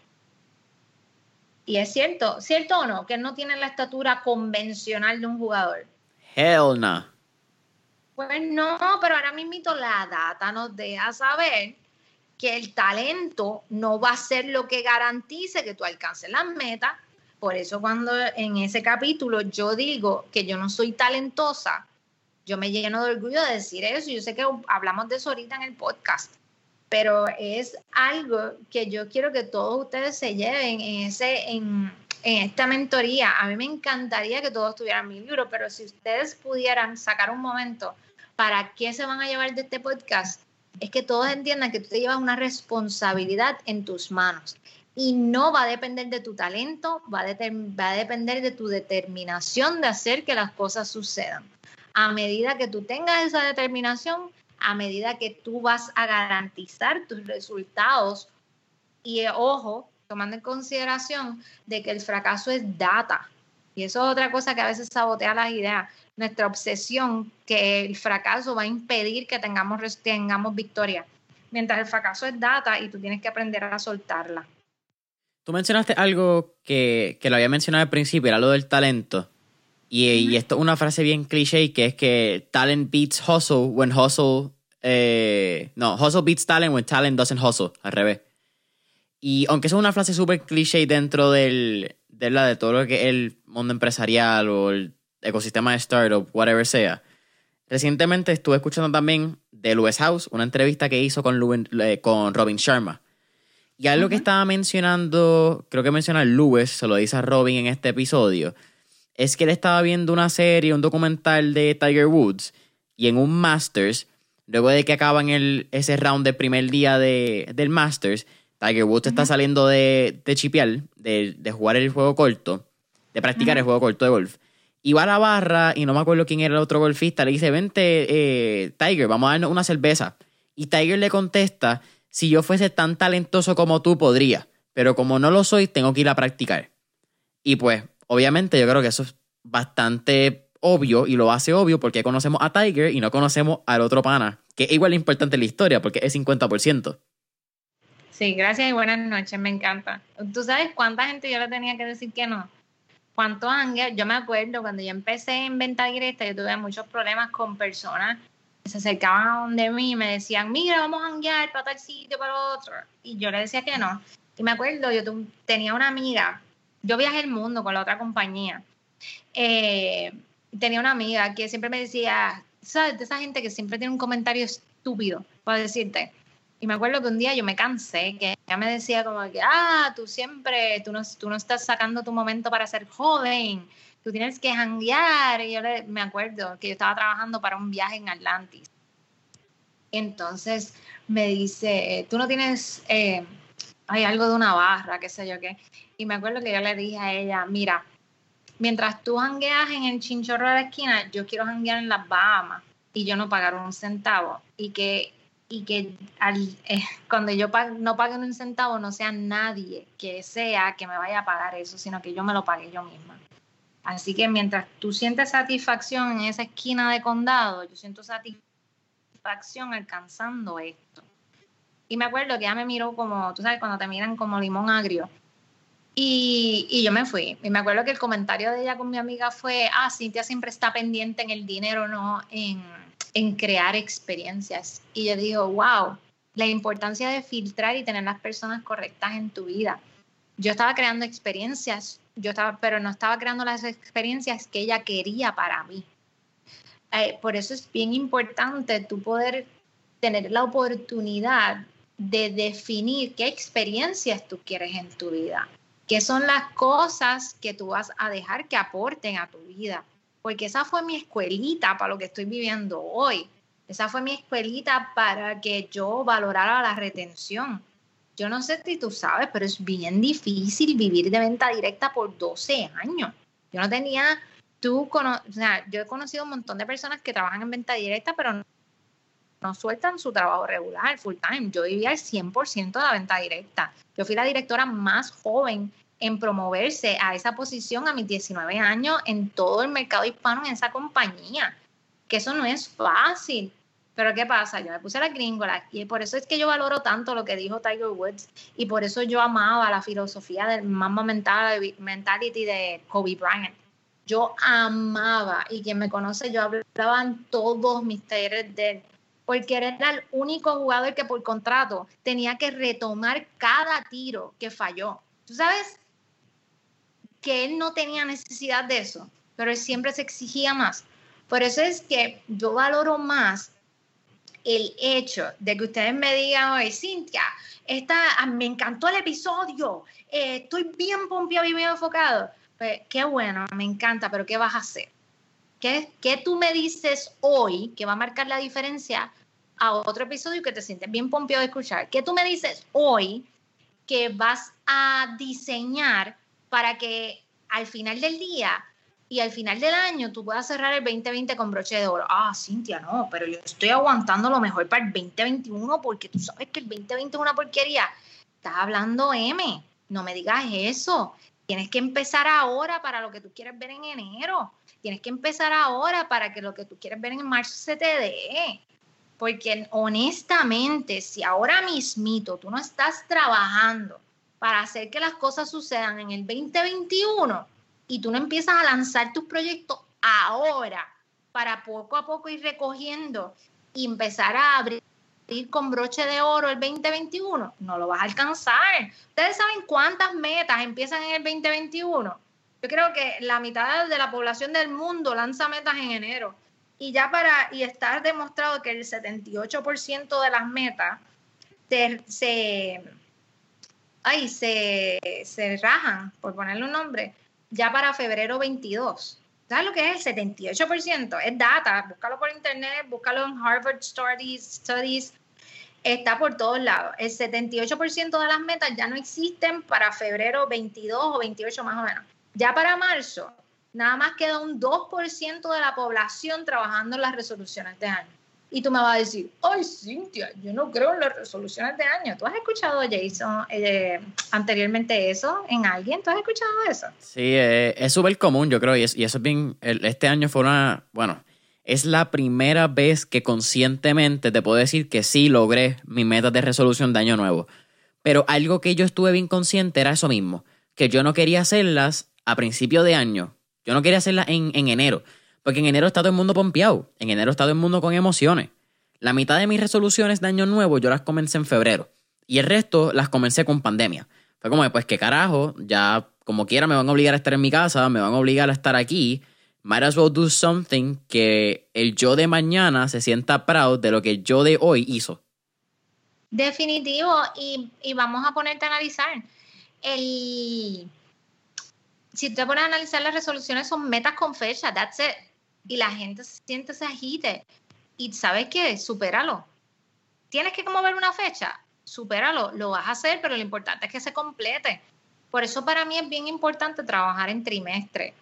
Y es cierto, ¿cierto o no? Que no tiene la estatura convencional de un jugador. Hell no. Pues no, pero ahora mismo la data nos deja saber que el talento no va a ser lo que garantice que tú alcances las metas. Por eso cuando en ese capítulo yo digo que yo no soy talentosa, yo me lleno de orgullo de decir eso. Yo sé que hablamos de eso ahorita en el podcast pero es algo que yo quiero que todos ustedes se lleven en, ese, en, esta mentoría. A mí me encantaría que todos tuvieran mi libro, pero si ustedes pudieran sacar un momento para qué se van a llevar de este podcast, es que todos entiendan que tú te llevas una responsabilidad en tus manos y no va a depender de tu talento, va va a depender de tu determinación de hacer que las cosas sucedan. A medida que tú tengas esa determinación, a medida que tú vas a garantizar tus resultados. Y eh, ojo, tomando en consideración de que el fracaso es data. Y eso es otra cosa que a veces sabotea las ideas. Nuestra obsesión que el fracaso va a impedir que tengamos, tengamos victoria. Mientras el fracaso es data y tú tienes que aprender a soltarla. Tú mencionaste algo que, que lo había mencionado al principio, era lo del talento. Y, esto es una frase bien cliché que es que talent beats hustle when hustle. Eh, no, hustle beats talent when talent doesn't hustle. Al revés. Y aunque es una frase súper cliché dentro del, de, la, de todo lo que es el mundo empresarial o el ecosistema de startup, whatever sea, recientemente estuve escuchando también de Lewis House una entrevista que hizo con, eh, con Robin Sharma. Y algo que estaba mencionando, creo que menciona Lewis, se lo dice a Robin en este episodio, es que él estaba viendo una serie, un documental de Tiger Woods, y en un Masters, luego de que acaban el, ese round del primer día de, del Masters, Tiger Woods está saliendo de, de chipear, de, de, jugar el juego corto, de practicar el juego corto de golf. Y va a la barra, y no me acuerdo quién era el otro golfista, le dice, vente, eh, Tiger, vamos a darnos una cerveza. Y Tiger le contesta, si yo fuese tan talentoso como tú, podría, pero como no lo soy, tengo que ir a practicar. Y pues, obviamente yo creo que eso es bastante obvio y lo hace obvio porque conocemos a Tiger y no conocemos al otro pana, que es igual importante en la historia porque es 50%. Sí, gracias y buenas noches, me encanta. ¿Tú sabes cuánta gente yo le tenía que decir que no? ¿Cuántos ángeles? Yo me acuerdo cuando yo empecé en venta directa, yo tuve muchos problemas con personas que se acercaban a donde mí y me decían, mira, vamos a hanguear para tal sitio, para otro. Y yo le decía que no. Y me acuerdo, yo tenía una amiga yo viajé el mundo con la otra compañía. Eh, tenía una amiga que siempre me decía, ¿sabes? De esa gente que siempre tiene un comentario estúpido para decirte. Y me acuerdo que un día yo me cansé, que ella me decía como que, ah, tú siempre, tú no, tú no estás sacando tu momento para ser joven, tú tienes que janguear. Y yo me acuerdo que yo estaba trabajando para un viaje en Atlantis. Entonces me dice, tú no tienes, eh, hay algo de una barra, qué sé yo qué. Y me acuerdo que yo le dije a ella, mira, mientras tú jangueas en el chinchorro de la esquina, yo quiero janguear en las Bahamas y yo no pagar un centavo. Y que, y que eh, cuando yo no pague un centavo no sea nadie que sea que me vaya a pagar eso, sino que yo me lo pague yo misma. Así que mientras tú sientes satisfacción en esa esquina de condado, yo siento satisfacción alcanzando esto. Y me acuerdo que ella me miró como, tú sabes, cuando te miran como limón agrio. Y, yo me fui. Y me acuerdo que el comentario de ella con mi amiga fue, ah, Cintia siempre está pendiente en el dinero, no en, crear experiencias. Y yo digo, wow, la importancia de filtrar y tener las personas correctas en tu vida. Yo estaba creando experiencias, yo estaba, pero no estaba creando las experiencias que ella quería para mí. Eh, por eso es bien importante tu poder tener la oportunidad de definir qué experiencias tú quieres en tu vida ¿Qué son las cosas que tú vas a dejar que aporten a tu vida? Porque esa fue mi escuelita para lo que estoy viviendo hoy. Esa fue mi escuelita para que yo valorara la retención. Yo no sé si tú sabes, pero es bien difícil vivir de venta directa por 12 años. Yo no tenía, tú, o sea, yo he conocido un montón de personas que trabajan en venta directa, pero no sueltan su trabajo regular, full time. Yo vivía el 100% de la venta directa. Yo fui la directora más joven en promoverse a esa posición a mis 19 años en todo el mercado hispano en esa compañía. Que eso no es fácil. Pero ¿qué pasa? Yo me puse la gringola y por eso es que yo valoro tanto lo que dijo Tiger Woods y por eso yo amaba la filosofía del Mamba Mentality de Kobe Bryant. Yo amaba y quien me conoce, yo hablaba en todos mis talleres de porque era el único jugador que por contrato tenía que retomar cada tiro que falló. ¿Tú sabes que él no tenía necesidad de eso, pero él siempre se exigía más? Por eso es que yo valoro más el hecho de que ustedes me digan, oye, Cintia, esta, me encantó el episodio, eh, estoy bien pompeado y bien enfocado. Pues, qué bueno, me encanta, pero ¿qué vas a hacer? ¿Qué, ¿Qué, tú me dices hoy que va a marcar la diferencia a otro episodio que te sientes bien pompeado de escuchar? ¿Qué tú me dices hoy que vas a diseñar para que al final del día y al final del año tú puedas cerrar el 2020 con broche de oro? Ah, Cintia, no, pero yo estoy aguantando lo mejor para el 2021 porque tú sabes que el 2020 es una porquería. Estás hablando M, no me digas eso. Tienes que empezar ahora para lo que tú quieres ver en enero. Tienes que empezar ahora para que lo que tú quieres ver en marzo se te dé. Porque honestamente, si ahora mismito tú no estás trabajando para hacer que las cosas sucedan en el 2021, y tú no empiezas a lanzar tus proyectos ahora para poco a poco ir recogiendo y empezar a abrir con broche de oro el 2021, no lo vas a alcanzar. Ustedes saben cuántas metas empiezan en el 2021. Creo que la mitad de la población del mundo lanza metas en enero. Y ya para, y está demostrado que el 78% de las metas se, ay, se, se rajan, por ponerle un nombre, ya para febrero 22. ¿Sabes lo que es el 78%? Es data, búscalo por internet, búscalo en Harvard Studies, Studies está por todos lados. El 78% de las metas ya no existen para febrero 22 o 28 más o menos. Ya para marzo, nada más queda un 2% de la población trabajando en las resoluciones de año. Y tú me vas a decir, ay, Cintia, yo no creo en las resoluciones de año. ¿Tú has escuchado, Jason, eh, anteriormente eso en alguien? ¿Tú has escuchado eso? Sí, eh, es súper común, yo creo, y, eso es bien, este año fue una, bueno, es la primera vez que conscientemente te puedo decir que sí logré mi meta de resolución de año nuevo. Pero algo que yo estuve bien consciente era eso mismo, que yo no quería hacerlas a principio de año. Yo no quería hacerlas en, en enero. Porque en enero está todo el mundo pompeado. En enero está todo el mundo con emociones. La mitad de mis resoluciones de año nuevo yo las comencé en febrero. Y el resto las comencé con pandemia. Fue como, pues qué carajo, ya como quiera me van a obligar a estar en mi casa, me van a obligar a estar aquí. Might as well do something que el yo de mañana se sienta proud de lo que el yo de hoy hizo. Definitivo. Y, y vamos a ponerte a analizar. El, si te pones a analizar las resoluciones, son metas con fecha. That's it y la gente se siente ese agite. Y sabes qué, supéralo. Tienes que mover una fecha, supéralo, lo vas a hacer, pero lo importante es que se complete. Por eso para mí es bien importante trabajar en trimestre.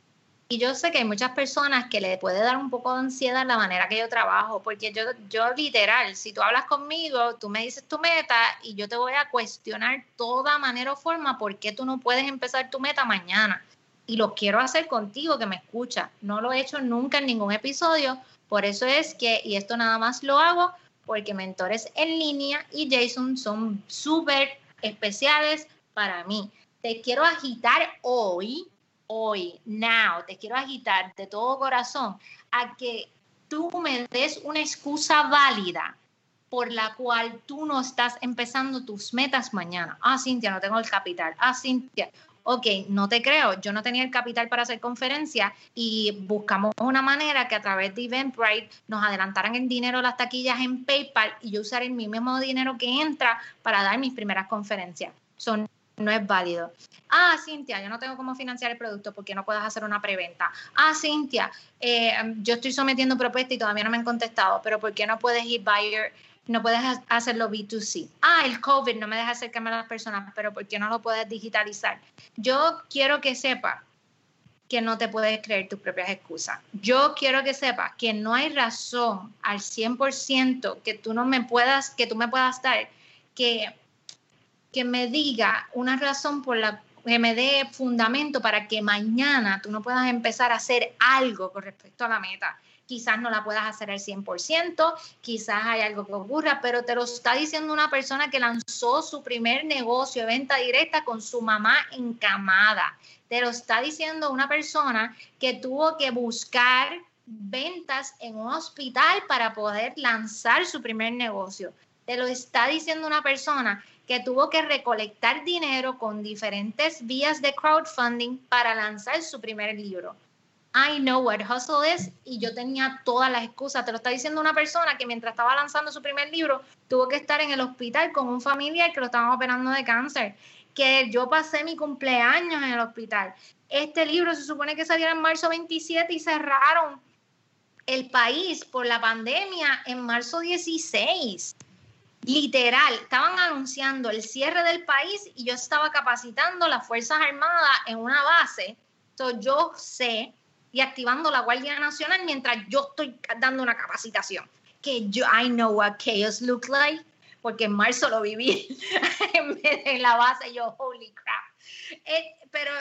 Y yo sé que hay muchas personas que le puede dar un poco de ansiedad la manera que yo trabajo, porque yo, yo literal, si tú hablas conmigo, tú me dices tu meta y yo te voy a cuestionar toda manera o forma por qué tú no puedes empezar tu meta mañana y lo quiero hacer contigo que me escucha. No lo he hecho nunca en ningún episodio, por eso es que, y esto nada más lo hago porque mentores en línea y Jason son súper especiales para mí. Te quiero agitar hoy, hoy, now, te quiero agitar de todo corazón a que tú me des una excusa válida por la cual tú no estás empezando tus metas mañana. Ah, Cintia, no tengo el capital. Ah, Cintia, ok, no te creo, yo no tenía el capital para hacer conferencia y buscamos una manera que a través de Eventbrite nos adelantaran el dinero las taquillas en PayPal y yo usar el mismo dinero que entra para dar mis primeras conferencias. Son no es válido. Ah, Cintia, yo no tengo cómo financiar el producto porque no puedes hacer una preventa. Ah, Cintia, eh, yo estoy sometiendo propuesta y todavía no me han contestado, pero ¿por qué no puedes ir buyer no puedes hacerlo B2C. Ah, el COVID no me deja acercarme a las personas, pero ¿por qué no lo puedes digitalizar? Yo quiero que sepa que no te puedes creer tus propias excusas. Yo quiero que sepas que no hay razón al 100% que tú no me puedas, que tú me puedas dar, que, que me diga una razón por la que me dé fundamento para que mañana tú no puedas empezar a hacer algo con respecto a la meta quizás no la puedas hacer al 100%, quizás hay algo que ocurra, pero te lo está diciendo una persona que lanzó su primer negocio de venta directa con su mamá encamada. Te lo está diciendo una persona que tuvo que buscar ventas en un hospital para poder lanzar su primer negocio. Te lo está diciendo una persona que tuvo que recolectar dinero con diferentes vías de crowdfunding para lanzar su primer libro. I know what hustle is y yo tenía todas las excusas. Te lo está diciendo una persona que mientras estaba lanzando su primer libro tuvo que estar en el hospital con un familiar que lo estaban operando de cáncer. Que yo pasé mi cumpleaños en el hospital. Este libro se supone que saliera en marzo 27 y cerraron el país por la pandemia en marzo 16. Literal, estaban anunciando el cierre del país y yo estaba capacitando las Fuerzas Armadas en una base. Entonces yo sé y activando la Guardia Nacional mientras yo estoy dando una capacitación. Que yo, I know what chaos looks like, porque en marzo lo viví en, la base, yo, holy crap. Eh, pero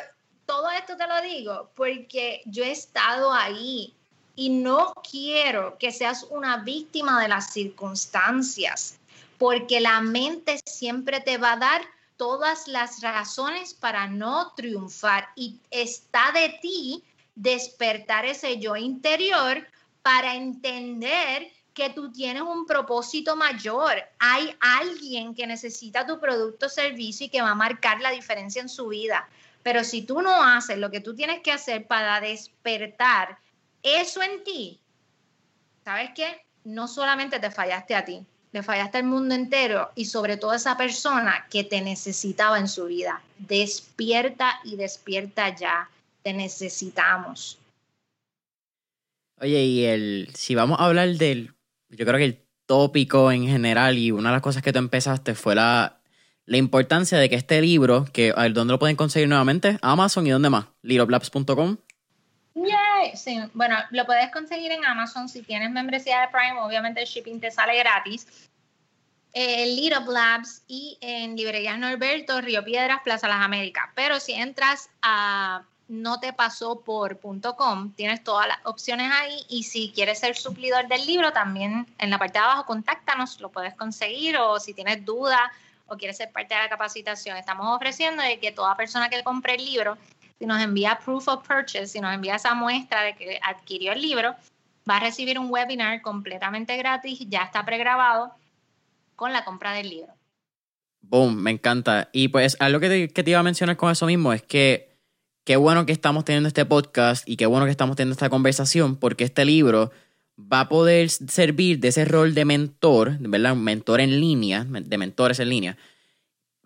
todo esto te lo digo porque yo he estado ahí y no quiero que seas una víctima de las circunstancias, porque la mente siempre te va a dar todas las razones para no triunfar y está de ti despertar ese yo interior para entender que tú tienes un propósito mayor. Hay alguien que necesita tu producto o servicio y que va a marcar la diferencia en su vida. Pero si tú no haces lo que tú tienes que hacer para despertar eso en ti, ¿sabes qué? No solamente te fallaste a ti, le fallaste al mundo entero y sobre todo a esa persona que te necesitaba en su vida. Despierta y despierta ya. Te necesitamos. Oye, y el, si vamos a hablar del, yo creo que el tópico en general y una de las cosas que tú empezaste fue la, la importancia de que este libro, que a ver, ¿dónde lo pueden conseguir nuevamente? Amazon y dónde más? Littleblabs.com. Yay. Sí, bueno, lo puedes conseguir en Amazon si tienes membresía de Prime, obviamente el shipping te sale gratis. Eh, Little Labs y en Librerías Norberto, Río Piedras, Plaza Las Américas. Pero si entras a no te pasó por.com, tienes todas las opciones ahí y si quieres ser suplidor del libro, también en la parte de abajo, contáctanos, lo puedes conseguir o si tienes dudas o quieres ser parte de la capacitación, estamos ofreciendo de que toda persona que compre el libro, si nos envía proof of purchase, si nos envía esa muestra de que adquirió el libro, va a recibir un webinar completamente gratis, ya está pregrabado con la compra del libro. Boom, me encanta. Y pues algo que te, que te iba a mencionar con eso mismo es que qué bueno que estamos teniendo este podcast y qué bueno que estamos teniendo esta conversación porque este libro va a poder servir de ese rol de mentor, ¿verdad? Mentor en línea, de mentores en línea,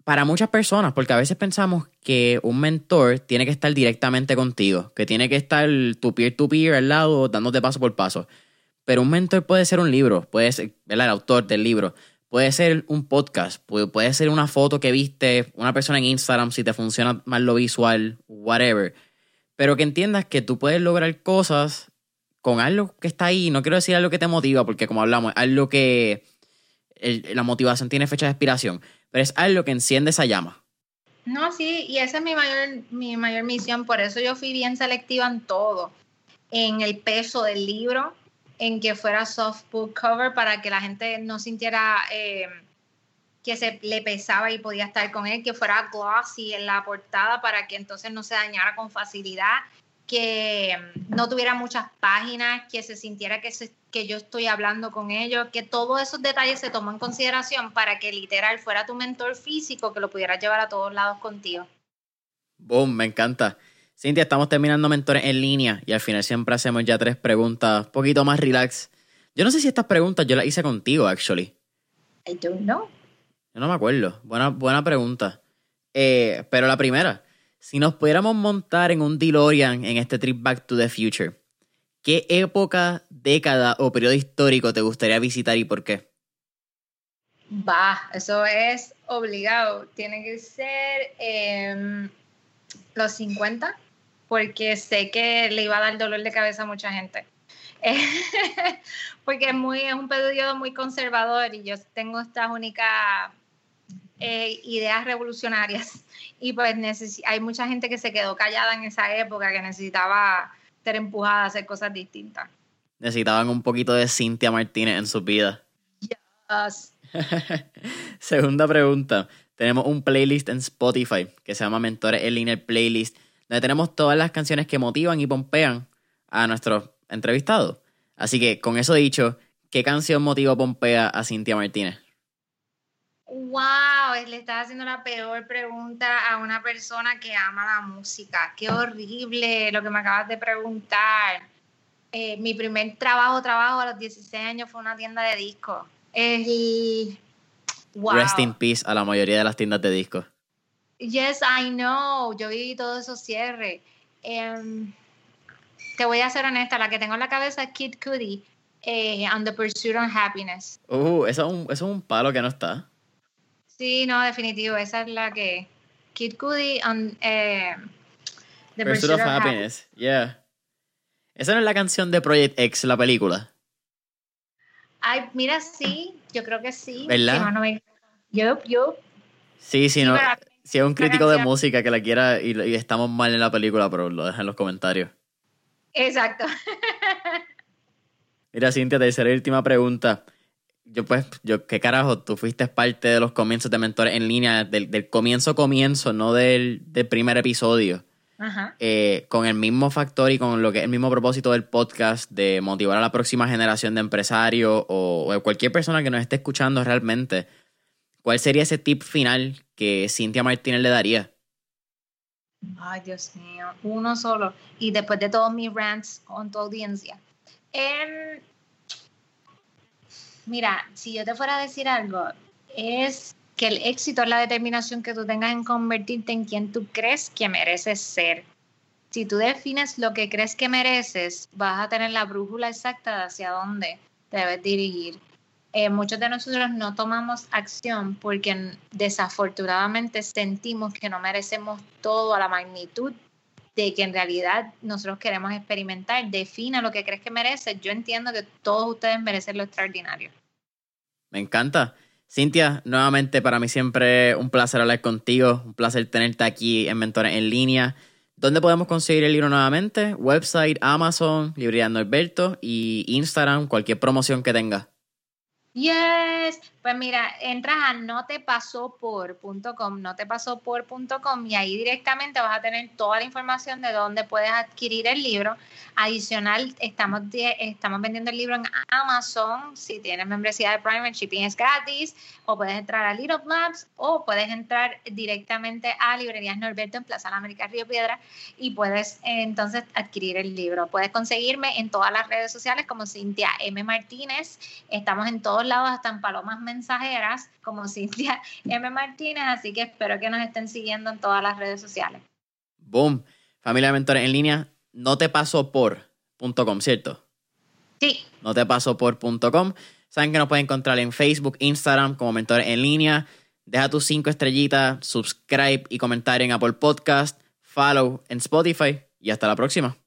para muchas personas, porque a veces pensamos que un mentor tiene que estar directamente contigo, que tiene que estar tu peer-to-peer al lado, dándote paso por paso. Pero un mentor puede ser un libro, puede ser ¿verdad? el autor del libro, puede ser un podcast, puede, ser una foto que viste, una persona en Instagram, si te funciona más lo visual, whatever. Pero que entiendas que tú puedes lograr cosas con algo que está ahí, no quiero decir algo que te motiva, porque como hablamos, algo que la motivación tiene fecha de expiración, pero es algo que enciende esa llama. No, sí, y esa es mi mayor, mi mayor misión, por eso yo fui bien selectiva en todo, en el peso del libro, en que fuera soft book cover para que la gente no sintiera eh, que se le pesaba y podía estar con él, que fuera glossy en la portada para que entonces no se dañara con facilidad que no tuviera muchas páginas, que se sintiera que, que yo estoy hablando con ellos, que todos esos detalles se tomó en consideración para que literal fuera tu mentor físico que lo pudieras llevar a todos lados contigo. Boom, me encanta. Cintia, estamos terminando mentores en línea y al final siempre hacemos ya tres preguntas, un poquito más relax. Yo no sé si estas preguntas yo las hice contigo, actually. I don't know. Yo no me acuerdo. Buena, buena pregunta. Eh, pero la primera, si nos pudiéramos montar en un DeLorean en este trip Back to the Future, ¿qué época, década o periodo histórico te gustaría visitar y por qué? Va, eso es obligado. Tiene que ser em, los 50, porque sé que le iba a dar dolor de cabeza a mucha gente. porque es, muy, es un periodo muy conservador y yo tengo estas únicas eh, ideas revolucionarias y pues hay mucha gente que se quedó callada en esa época que necesitaba ser empujada a hacer cosas distintas. Necesitaban un poquito de Cintia Martínez en su vida. Yes. Segunda pregunta. Tenemos un playlist en Spotify que se llama Mentores en Línea Playlist, donde tenemos todas las canciones que motivan y pompean a nuestros entrevistados. Así que, con eso dicho, ¿qué canción motiva o pompea a Cintia Martínez? Wow, le estás haciendo la peor pregunta a una persona que ama la música. Qué horrible lo que me acabas de preguntar. Eh, mi primer trabajo, trabajo a los 16 años fue una tienda de discos. wow. Rest in peace a la mayoría de las tiendas de discos. Yes, I know. Yo viví todo eso cierre. Em, te voy a ser honesta, la que tengo en la cabeza es Kid Cudi, eh, On the Pursuit of Happiness. Uh, eso es, un, eso es un palo que no está. Sí, no, definitivo. Esa es la que. Kid Cudi on eh, The Pursuit, of, Happiness. Yeah. Esa no es la canción de Project X, la película. Ay, mira, sí, yo creo que sí. ¿Verdad? Yup, yup. Sí, sí, no. Si hay un crítico de música que la quiera y, y, estamos mal en la película, pero lo deja en los comentarios. Exacto. Mira, Cintia, tercera y última pregunta yo pues, yo, qué carajo, tú fuiste parte de los comienzos de Mentores en línea, del, del comienzo comienzo, no del, del primer episodio. Ajá. Eh, con el mismo factor y con lo que el mismo propósito del podcast de motivar a la próxima generación de empresarios o, o cualquier persona que nos esté escuchando realmente, ¿cuál sería ese tip final que Cintia Martínez le daría? Ay, Dios mío, uno solo. Y después de todos mis rants con tu audiencia. Em, mira, si yo te fuera a decir algo, es que el éxito es la determinación que tú tengas en convertirte en quien tú crees que mereces ser. Si tú defines lo que crees que mereces, vas a tener la brújula exacta de hacia dónde debes dirigir. Eh, muchos de nosotros no tomamos acción porque desafortunadamente sentimos que no merecemos todo a la magnitud de que en realidad nosotros queremos experimentar. Defina lo que crees que mereces. Yo entiendo que todos ustedes merecen lo extraordinario. Me encanta. Cintia, nuevamente para mí siempre un placer hablar contigo, un placer tenerte aquí en Mentores en línea. ¿Dónde podemos conseguir el libro nuevamente? Website, Amazon, Librería Norberto y Instagram, cualquier promoción que tenga. Yes, pues mira, entras a notepasopor.com, notepasopor.com y ahí directamente vas a tener toda la información de dónde puedes adquirir el libro. Adicional, estamos, estamos vendiendo el libro en Amazon. Si tienes membresía de Prime, el shipping es gratis. O puedes entrar a Little Labs o puedes entrar directamente a Librerías Norberto en Plaza de América Río Piedra y puedes entonces adquirir el libro. Puedes conseguirme en todas las redes sociales como Cintia M. Martínez. Estamos en todos lados, hasta en Palomas Mensajeras como Cintia M. Martínez. Así que espero que nos estén siguiendo en todas las redes sociales. Boom. Familia de Mentores en línea, no te paso por.com, ¿cierto? Sí. No te paso por.com. Saben que nos pueden encontrar en Facebook, Instagram como Mentores en línea. Deja tus cinco estrellitas, subscribe y comentar en Apple Podcast, follow en Spotify y hasta la próxima.